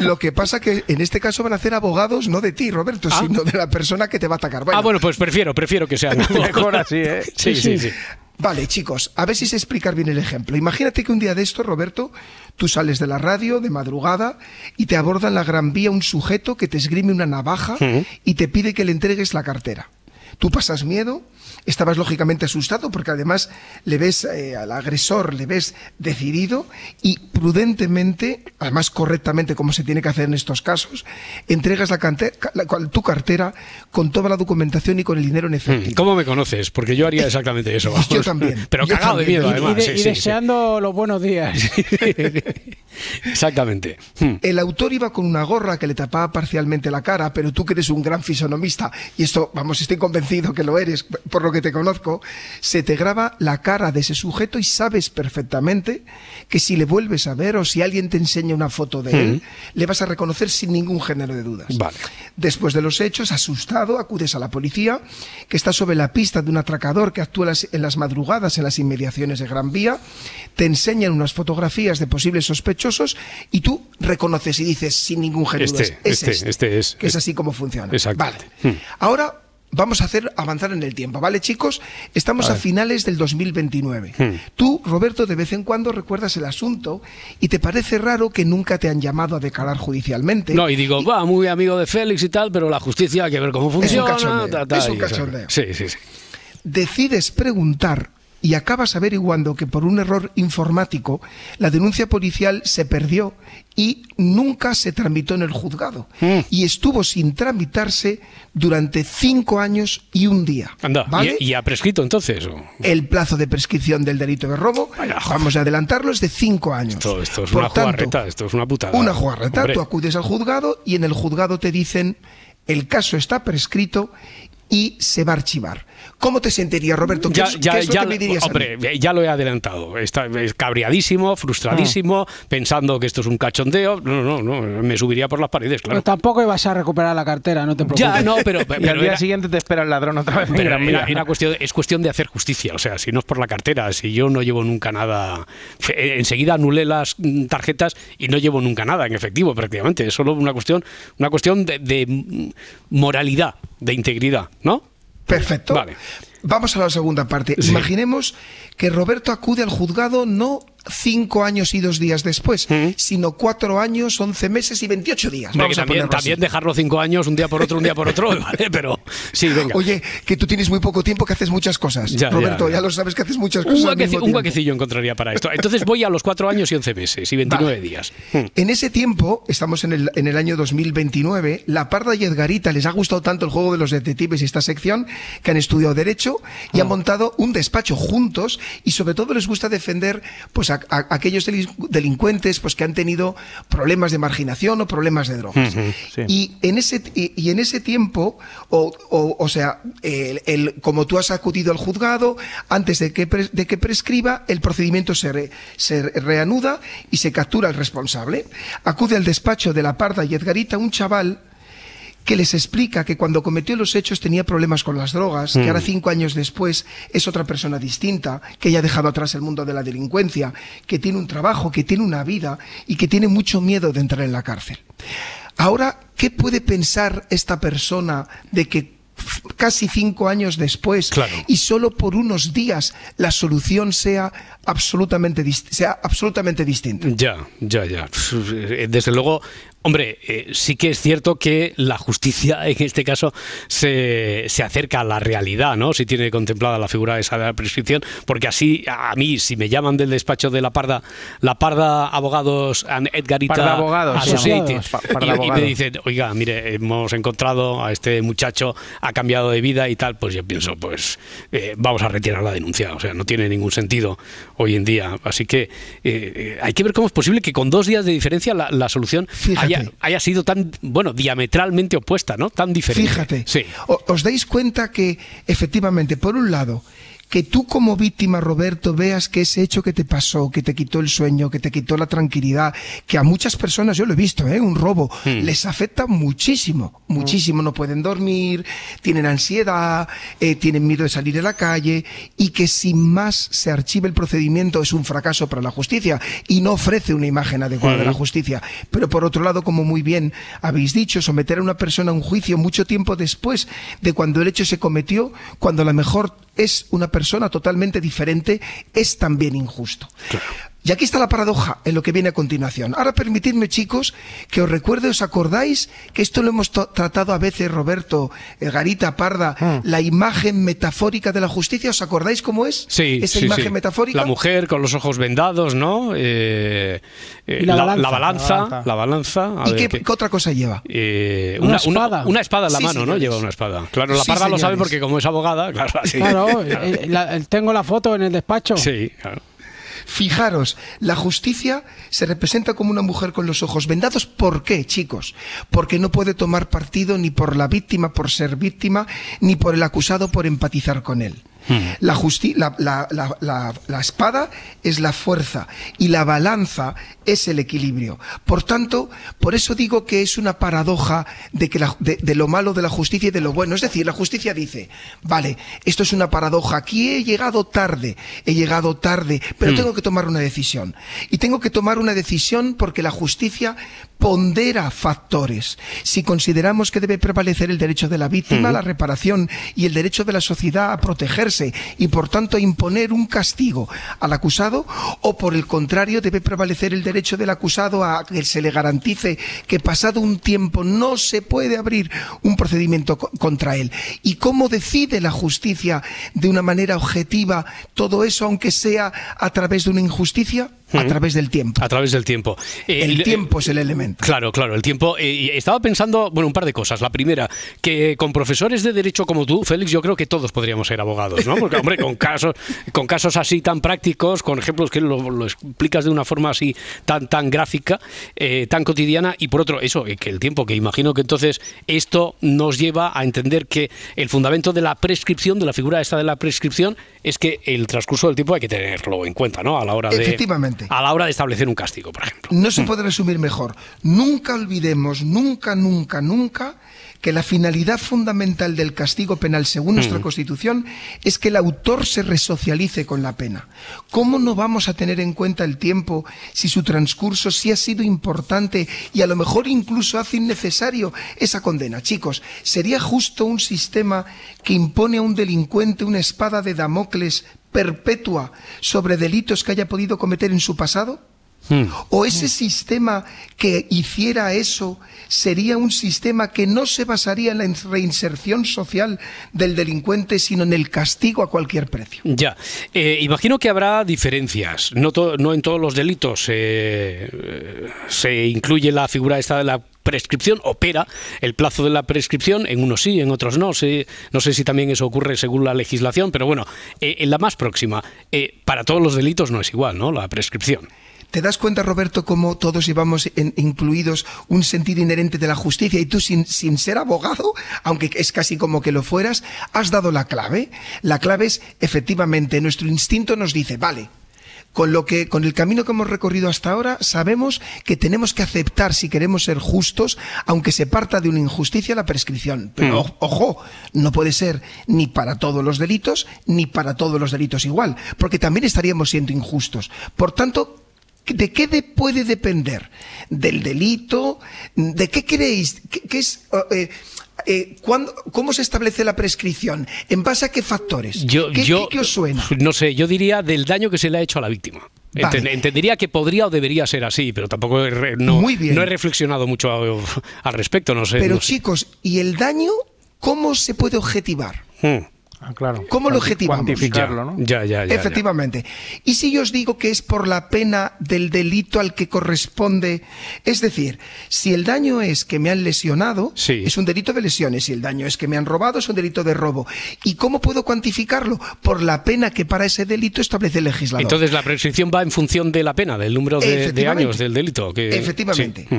Lo que pasa que en este caso van a hacer abogados no de ti, Roberto, sino de la persona que te va a atacar. Ah, bueno, pues prefiero, prefiero que sean. Mejor así, ¿eh? Sí, sí, sí. Vale, chicos, a ver si sé explicar bien el ejemplo. Imagínate que un día de esto, Roberto, tú sales de la radio de madrugada y te aborda en la Gran Vía un sujeto que te esgrime una navaja y te pide que le entregues la cartera. Tú pasas miedo, estabas lógicamente asustado porque además le ves eh, al agresor, le ves decidido y prudentemente, además correctamente como se tiene que hacer en estos casos, entregas la la- tu cartera con toda la documentación y con el dinero en efectivo. ¿Cómo me conoces? Porque yo haría exactamente eso. vamos. Yo también, Pero yo cagado de miedo, Y- además. y, de- sí, y sí, sí. deseando los buenos días. Exactamente. Hmm. El autor iba con una gorra que le tapaba parcialmente la cara, pero tú que eres un gran fisonomista, y esto, vamos, estoy convencido que lo eres, por lo que te conozco, se te graba la cara de ese sujeto y sabes perfectamente que si le vuelves a ver o si alguien te enseña una foto de él, le vas a reconocer sin ningún género de dudas. Vale. Después de los hechos, asustado, acudes a la policía, que está sobre la pista de un atracador que actúa en las- madrugadas en las inmediaciones de Gran Vía, te enseñan unas fotografías de posibles sospechosos y tú reconoces y dices sin ningún género de Este, dudas, es este, este, este es. que es así como funciona. Exacto. Vale. Hmm. Ahora vamos a hacer avanzar en el tiempo, ¿vale, chicos? Estamos A finales del 2029. Hmm. Tú, Roberto, de vez en cuando recuerdas el asunto y te parece raro que nunca te han llamado a declarar judicialmente. No, y digo, va, muy amigo de Félix y tal, pero la justicia hay que ver cómo funciona. cachondeo, ta, ta, es un cachondeo. Sí, sí, sí. decides preguntar y acabas averiguando que por un error informático la denuncia policial se perdió y nunca se tramitó en el juzgado. Mm. Y estuvo sin tramitarse durante cinco años y un día. Anda, ¿vale? ¿y, y ha prescrito entonces? El plazo de prescripción del delito de robo, vamos a adelantarlo, es de cinco años. Esto, esto es Por una tanto, jugarreta, esto es una putada. Una jugarreta, Hombre. tú acudes al juzgado y en el juzgado te dicen el caso está prescrito y se va a archivar. ¿Cómo te sentirías, Roberto? ¿Qué Ya, es- ya, qué es lo ya, que me dirías a mí? hombre, ya lo he adelantado. Está es cabreadísimo, frustradísimo, pensando que esto es un cachondeo. No, no, no, me subiría por las paredes, claro. Pero tampoco ibas a recuperar la cartera, no te preocupes. Ya, no, pero, Y al día era- siguiente te espera el ladrón otra vez. Pero era- era cuestión, es cuestión de hacer justicia. O sea, si no es por la cartera, si yo no llevo nunca nada. fe- Enseguida anulé las mm, tarjetas y no llevo nunca nada en efectivo, prácticamente. Es solo una cuestión, una cuestión de, de, moralidad, de integridad, ¿no? Perfecto. Vale. Vamos a la segunda parte. Sí. Imaginemos que Roberto acude al juzgado no cinco años y dos días después, sino cuatro años, once meses y veintiocho días. Que a también, dejarlo cinco años, un día por otro, un día por otro, ¿vale? Pero sí, venga. Oye, que tú tienes muy poco tiempo, que haces muchas cosas. Ya, Roberto, ya, ya, ya. lo sabes que haces muchas cosas. un, al mismo huequeci- un tiempo. huequecillo encontraría para esto. Entonces voy a los cuatro años y once meses y 29 Vale. días. En ese tiempo, estamos en el, en el año 2029, La Parda y Edgarita les ha gustado tanto el juego de los detectives y esta sección que han estudiado Derecho y han montado un despacho juntos y sobre todo les gusta defender pues, a, a- aquellos delin- delincuentes pues, que han tenido problemas de marginación o problemas de drogas. Sí. Y en ese, y, y en ese tiempo, o, o, o sea, el, el- como tú has acudido al juzgado, antes de que, pre- de que prescriba, el procedimiento se, re- se reanuda y se captura al responsable. Acude al despacho de la Parda y Edgarita un chaval que les explica que cuando cometió los hechos tenía problemas con las drogas, Mm. que ahora cinco años después es otra persona distinta, que ya ha dejado atrás el mundo de la delincuencia, que tiene un trabajo, que tiene una vida y que tiene mucho miedo de entrar en la cárcel. Ahora, ¿qué puede pensar esta persona de que casi cinco años después y solo por unos días la solución sea absolutamente, sea absolutamente distinta? Ya, ya, ya. Desde luego, hombre, eh, sí que es cierto que la justicia en este caso se, se acerca a la realidad, ¿no? Si tiene contemplada la figura esa de la prescripción, porque así a mí, si me llaman del despacho de la Parda, la Parda Abogados and Edgarita Parda Abogados, Associated, pa- Parda y- y, me dicen, oiga, mire, hemos encontrado a este muchacho, ha cambiado de vida y tal, pues yo pienso, pues eh, vamos a retirar la denuncia, o sea, no tiene ningún sentido hoy en día. Así que eh, eh, hay que ver cómo es posible que con dos días de diferencia la, la solución haya, haya sido tan, bueno, diametralmente opuesta, ¿no? Tan diferente. Fíjate, Sí. os dais cuenta que efectivamente, por un lado, que tú como víctima, Roberto, veas que ese hecho que te pasó, que te quitó el sueño, que te quitó la tranquilidad, que a muchas personas, yo lo he visto, ¿eh? un robo, Hmm. les afecta muchísimo, muchísimo, no pueden dormir, tienen ansiedad, eh, tienen miedo de salir a la calle y que sin más se archive el procedimiento es un fracaso para la justicia y no ofrece una imagen adecuada de la Hmm. justicia. Pero por otro lado, como muy bien habéis dicho, someter a una persona a un juicio mucho tiempo después de cuando el hecho se cometió, cuando a lo mejor es una persona totalmente diferente, es también injusto. Y aquí está la paradoja en lo que viene a continuación. Ahora permitidme, chicos, que os recuerde, ¿os acordáis que esto lo hemos tratado a veces, Roberto, eh, Garita, Parda, Hmm. la imagen metafórica de la justicia? ¿Os acordáis cómo es? Sí, Esa sí, imagen sí. metafórica. La mujer con los ojos vendados, ¿no? Eh, eh, la la, balanza. la balanza. La balanza. La balanza. a ¿Y ver, qué, ¿qué? qué otra cosa lleva? Eh, Una una, espada. una espada en la Sí, mano, ¿no? Lleva una espada. Claro, la Sí, parda lo sabe porque como es abogada, claro. así. Claro, eh, la- tengo la foto en el despacho. Sí, claro. Fijaros, la justicia se representa como una mujer con los ojos vendados. ¿Por qué, chicos? Porque no puede tomar partido ni por la víctima por ser víctima, ni por el acusado por empatizar con él. La, justi- la, la- la- espada es la fuerza y la balanza es el equilibrio. Por tanto, por eso digo que es una paradoja de, que de, de lo malo de la justicia y de lo bueno. Es decir, la justicia dice, vale, esto es una paradoja, aquí he llegado tarde, he llegado tarde, pero Hmm. tengo que tomar una decisión. Y tengo que tomar una decisión porque la justicia pondera factores. Si consideramos que debe prevalecer el derecho de la víctima a la reparación y el derecho de la sociedad a protegerse y por tanto imponer un castigo al acusado, o por el contrario debe prevalecer el derecho del acusado a que se le garantice que pasado un tiempo no se puede abrir un procedimiento co- contra él. ¿Y cómo decide la justicia de una manera objetiva todo eso, aunque sea a través de una injusticia? A Ujú. través del tiempo. A través del tiempo. Eh, El eh, tiempo es el elemento. Claro, claro, el tiempo. eh, y estaba pensando, bueno, un par de cosas. La primera, que con profesores de derecho como tú, Félix, yo creo que todos podríamos ser abogados, ¿no? Porque, hombre, con casos, con casos así tan prácticos, con ejemplos que lo, lo explicas de una forma así tan, tan gráfica, eh, tan cotidiana, y por otro, eso, eh, que el tiempo, que imagino que entonces esto nos lleva a entender que el fundamento de la prescripción, de la figura esta de la prescripción, es que el transcurso del tiempo hay que tenerlo en cuenta, ¿no? A la hora de. Efectivamente. A la hora de establecer un castigo, por ejemplo. No se puede resumir mejor. Nunca olvidemos, nunca, nunca, nunca, que la finalidad fundamental del castigo penal, según nuestra Mm. Constitución, es que el autor se resocialice con la pena. ¿Cómo no vamos a tener en cuenta el tiempo si su transcurso sí ha sido importante y a lo mejor incluso hace innecesario esa condena? Chicos, ¿sería justo un sistema que impone a un delincuente una espada de Damocles perpetua sobre delitos que haya podido cometer en su pasado? ¿O ese sistema que hiciera eso sería un sistema que no se basaría en la reinserción social del delincuente, sino en el castigo a cualquier precio? Ya, Eh, imagino que habrá diferencias. No, no en todos los delitos eh, eh, se incluye la figura esta de la prescripción, opera el plazo de la prescripción, en unos sí, en otros no. Sé, no sé si también eso ocurre según la legislación, pero bueno, eh, en la más próxima, para todos los delitos no es igual, ¿no? La prescripción. ¿Te das cuenta, Roberto, cómo todos llevamos en- incluidos un sentido inherente de la justicia y tú sin, sin ser abogado, aunque es casi como que lo fueras, has dado la clave? La clave es, efectivamente, nuestro instinto nos dice, vale, con lo que con el camino que hemos recorrido hasta ahora sabemos que tenemos que aceptar si queremos ser justos aunque se parta de una injusticia la prescripción pero Mm. ojo no puede ser ni para todos los delitos ni para todos los delitos igual porque también estaríamos siendo injustos por tanto ¿De qué de- puede depender? ¿Del delito? ¿De qué creéis? ¿Qué, qué es, eh, eh, cuándo- ¿Cómo se establece la prescripción? ¿En base a qué factores? Yo, ¿Qué, yo, qué- os suena? No sé, yo diría del daño que se le ha hecho a la víctima. Vale. Entendería que podría o debería ser así, pero tampoco he, no, Muy bien. no he reflexionado mucho a- al respecto, no sé. Pero no sé. chicos, ¿y el daño cómo se puede objetivar? Hmm. Claro. ¿Cómo lo objetivamos? Cuantificarlo, ¿no? Ya, ya, ya. ya. Efectivamente. ¿Y si yo os digo que es por la pena del delito al que corresponde? Es decir, si el daño es que me han lesionado, es un delito de lesiones. Si el daño es que me han robado, es un delito de robo. ¿Y cómo puedo cuantificarlo? Por la pena que para ese delito establece el legislador. Entonces la prescripción va en función de la pena, del número de, años del delito. que- Efectivamente. sí.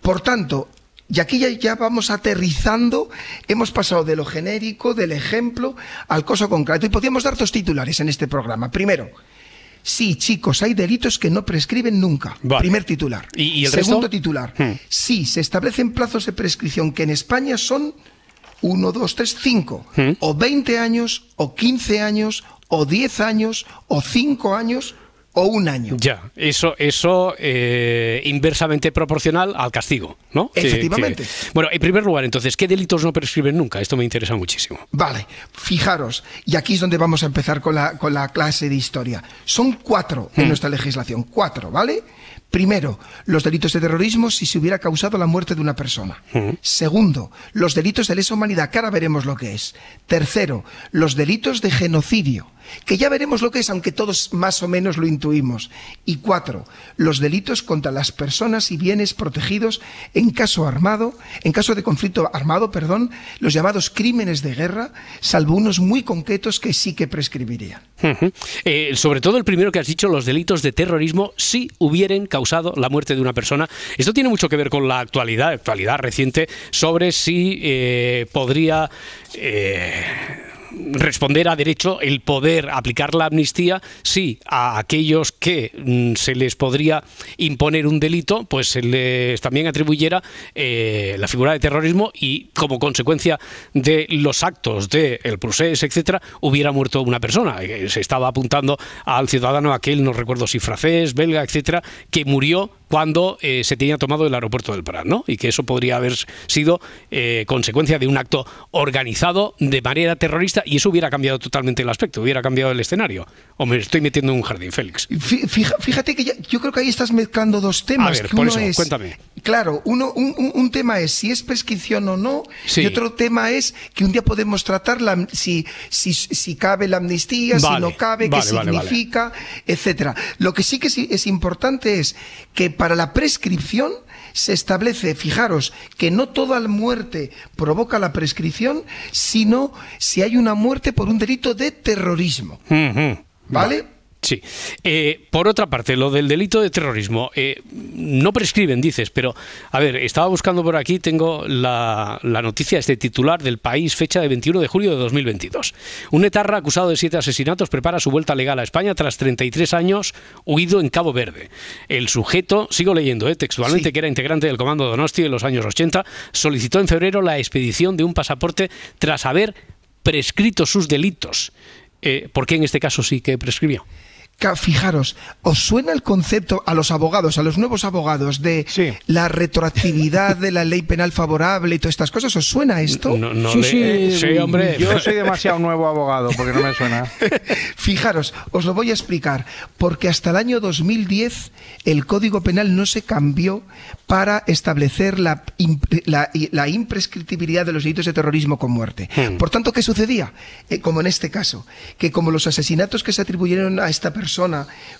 Por tanto, y aquí ya, ya vamos aterrizando, hemos pasado de lo genérico, del ejemplo, al caso concreto. Y podríamos dar dos titulares en este programa. Primero, sí, chicos, hay delitos que no prescriben nunca. Primer titular. ¿Y, y el Segundo resto? titular. Hmm. Sí, se establecen plazos de prescripción que en España son 1, 2, 3, 5. Hmm. O 20 años, o 15 años, o 10 años, o 5 años, o un año. Ya, eso, eso eh, inversamente proporcional al castigo, ¿no? Efectivamente. bueno, en primer lugar, entonces, ¿qué delitos no prescriben nunca? Esto me interesa muchísimo. Vale, fijaros, y aquí es donde vamos a empezar con la, con la clase de historia. Son cuatro en Mm. nuestra legislación, cuatro, ¿vale? Primero, los delitos de terrorismo si se hubiera causado la muerte de una persona. Segundo, los delitos de lesa humanidad, que ahora veremos lo que es. Tercero, los delitos de genocidio, que ya veremos lo que es, aunque todos más o menos lo intuimos. Y cuatro, los delitos contra las personas y bienes protegidos en caso armado, en caso de conflicto armado, perdón, los llamados crímenes de guerra, salvo unos muy concretos que sí que prescribirían. Eh, sobre todo el primero que has dicho, los delitos de terrorismo, si hubieran causado la muerte de una persona. Esto tiene mucho que ver con la actualidad, actualidad reciente, sobre si eh, podría eh, responder a derecho el poder aplicar la amnistía si a aquellos que mm, se les podría imponer un delito, pues se les también atribuyera eh, la figura de terrorismo y como consecuencia de los actos de el procés, etcétera, hubiera muerto una persona. Eh, Se estaba apuntando al ciudadano aquel, no recuerdo si francés, belga, etcétera, que murió cuando eh, se tenía tomado el aeropuerto del Prat, ¿no? Y que eso podría haber sido eh, consecuencia de un acto organizado de manera terrorista y eso hubiera cambiado totalmente el aspecto, hubiera cambiado el escenario. O me estoy metiendo en un jardín, Félix. Fíjate que ya- yo creo que ahí estás mezclando dos temas. A ver, que por uno eso, es, cuéntame. Claro, uno, un, tema es si es prescripción o no, Sí. y otro tema es que un día podemos tratar la, si, si, si cabe la amnistía, si no cabe, vale, qué vale, significa, etcétera. Lo que sí que es importante es que para la prescripción se establece, fijaros, que no toda muerte provoca la prescripción, sino si hay una muerte por un delito de terrorismo. ¿Vale? Sí. Eh, por otra parte, lo del delito de terrorismo, eh, no prescriben, dices, pero, a ver, estaba buscando por aquí, tengo la, la noticia, este titular del país, fecha de 21 de julio de 2022. Un etarra acusado de siete asesinatos prepara su vuelta legal a España tras 33 años huido en Cabo Verde. El sujeto, sigo leyendo eh, textualmente, que era integrante del Comando Donosti en los años 80, solicitó en febrero la expedición de un pasaporte tras haber prescrito sus delitos. Eh, ¿Por qué en este caso sí que prescribió? Fijaros, ¿os suena el concepto a los abogados, a los nuevos abogados, de la retroactividad de la ley penal favorable y todas estas cosas? ¿Os suena esto? No, no Sí, le- sí, sí, hombre. Yo soy demasiado nuevo abogado porque no me suena. Fijaros, os lo voy a explicar, porque hasta el año 2010 el Código Penal no se cambió para establecer la, impre- la- la imprescriptibilidad de los delitos de terrorismo con muerte. Por tanto, ¿qué sucedía? Eh, como en este caso, que como los asesinatos que se atribuyeron a esta persona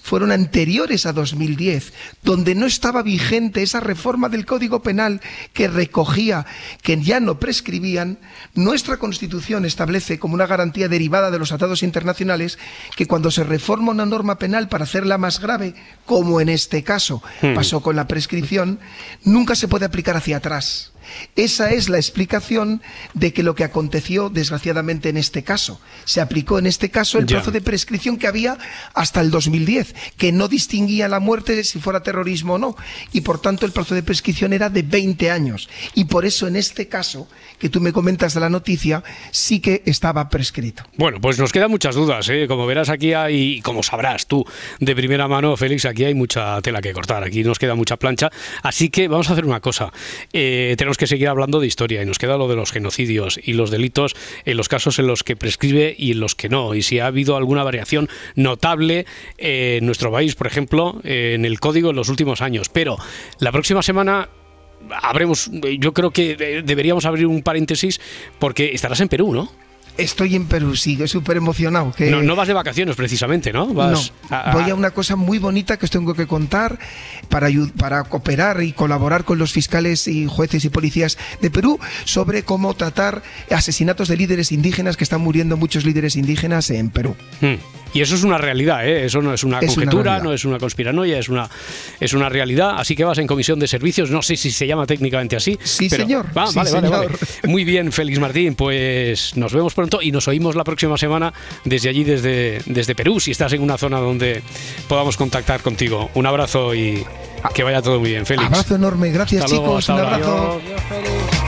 fueron anteriores a 2010, donde no estaba vigente esa reforma del Código Penal que recogía que ya no prescribían, nuestra Constitución establece como una garantía derivada de los tratados internacionales que cuando se reforma una norma penal para hacerla más grave, como en este caso Hmm. pasó con la prescripción, nunca se puede aplicar hacia atrás. Esa es la explicación de que lo que aconteció desgraciadamente en este caso. Se aplicó en este caso el Ya. plazo de prescripción que había hasta el 2010, que no distinguía la muerte si fuera terrorismo o no. Y por tanto el plazo de prescripción era de 20 años. Y por eso en este caso, que tú me comentas de la noticia, sí que estaba prescrito. Bueno, pues nos quedan muchas dudas, ¿eh? Como verás aquí hay, y como sabrás tú de primera mano, Félix, aquí hay mucha tela que cortar, aquí nos queda mucha plancha. Así que vamos a hacer una cosa. Eh, tenemos que seguir hablando de historia y nos queda lo de los genocidios y los delitos en los casos en los que prescribe y en los que no. Y si ha habido alguna variación notable eh, en nuestro país, por ejemplo, eh, en el código en los últimos años. Pero la próxima semana habremos, yo creo que eh, deberíamos abrir un paréntesis porque estarás en Perú, ¿no? Estoy en Perú, sí, súper emocionado. Que... No, no vas de vacaciones precisamente, ¿no? Vas no, voy a una cosa muy bonita que os tengo que contar para, para cooperar y colaborar con los fiscales y jueces y policías de Perú sobre cómo tratar asesinatos de líderes indígenas, que están muriendo muchos líderes indígenas en Perú. Hmm. Y eso es una realidad, ¿eh? eso no es una Es conjetura, no es una conspiranoia, es una, es una realidad. Así que vas en comisión de servicios, no sé si se llama técnicamente así. Sí, pero- señor. Va, Sí, vale, vale, señor. vale. Muy bien, Félix Martín, pues nos vemos pronto y nos oímos la próxima semana desde allí, desde, desde Perú, si estás en una zona donde podamos contactar contigo. Un abrazo y que vaya todo muy bien, Félix. Abrazo enorme, gracias Hasta luego, chicos, hasta un abrazo.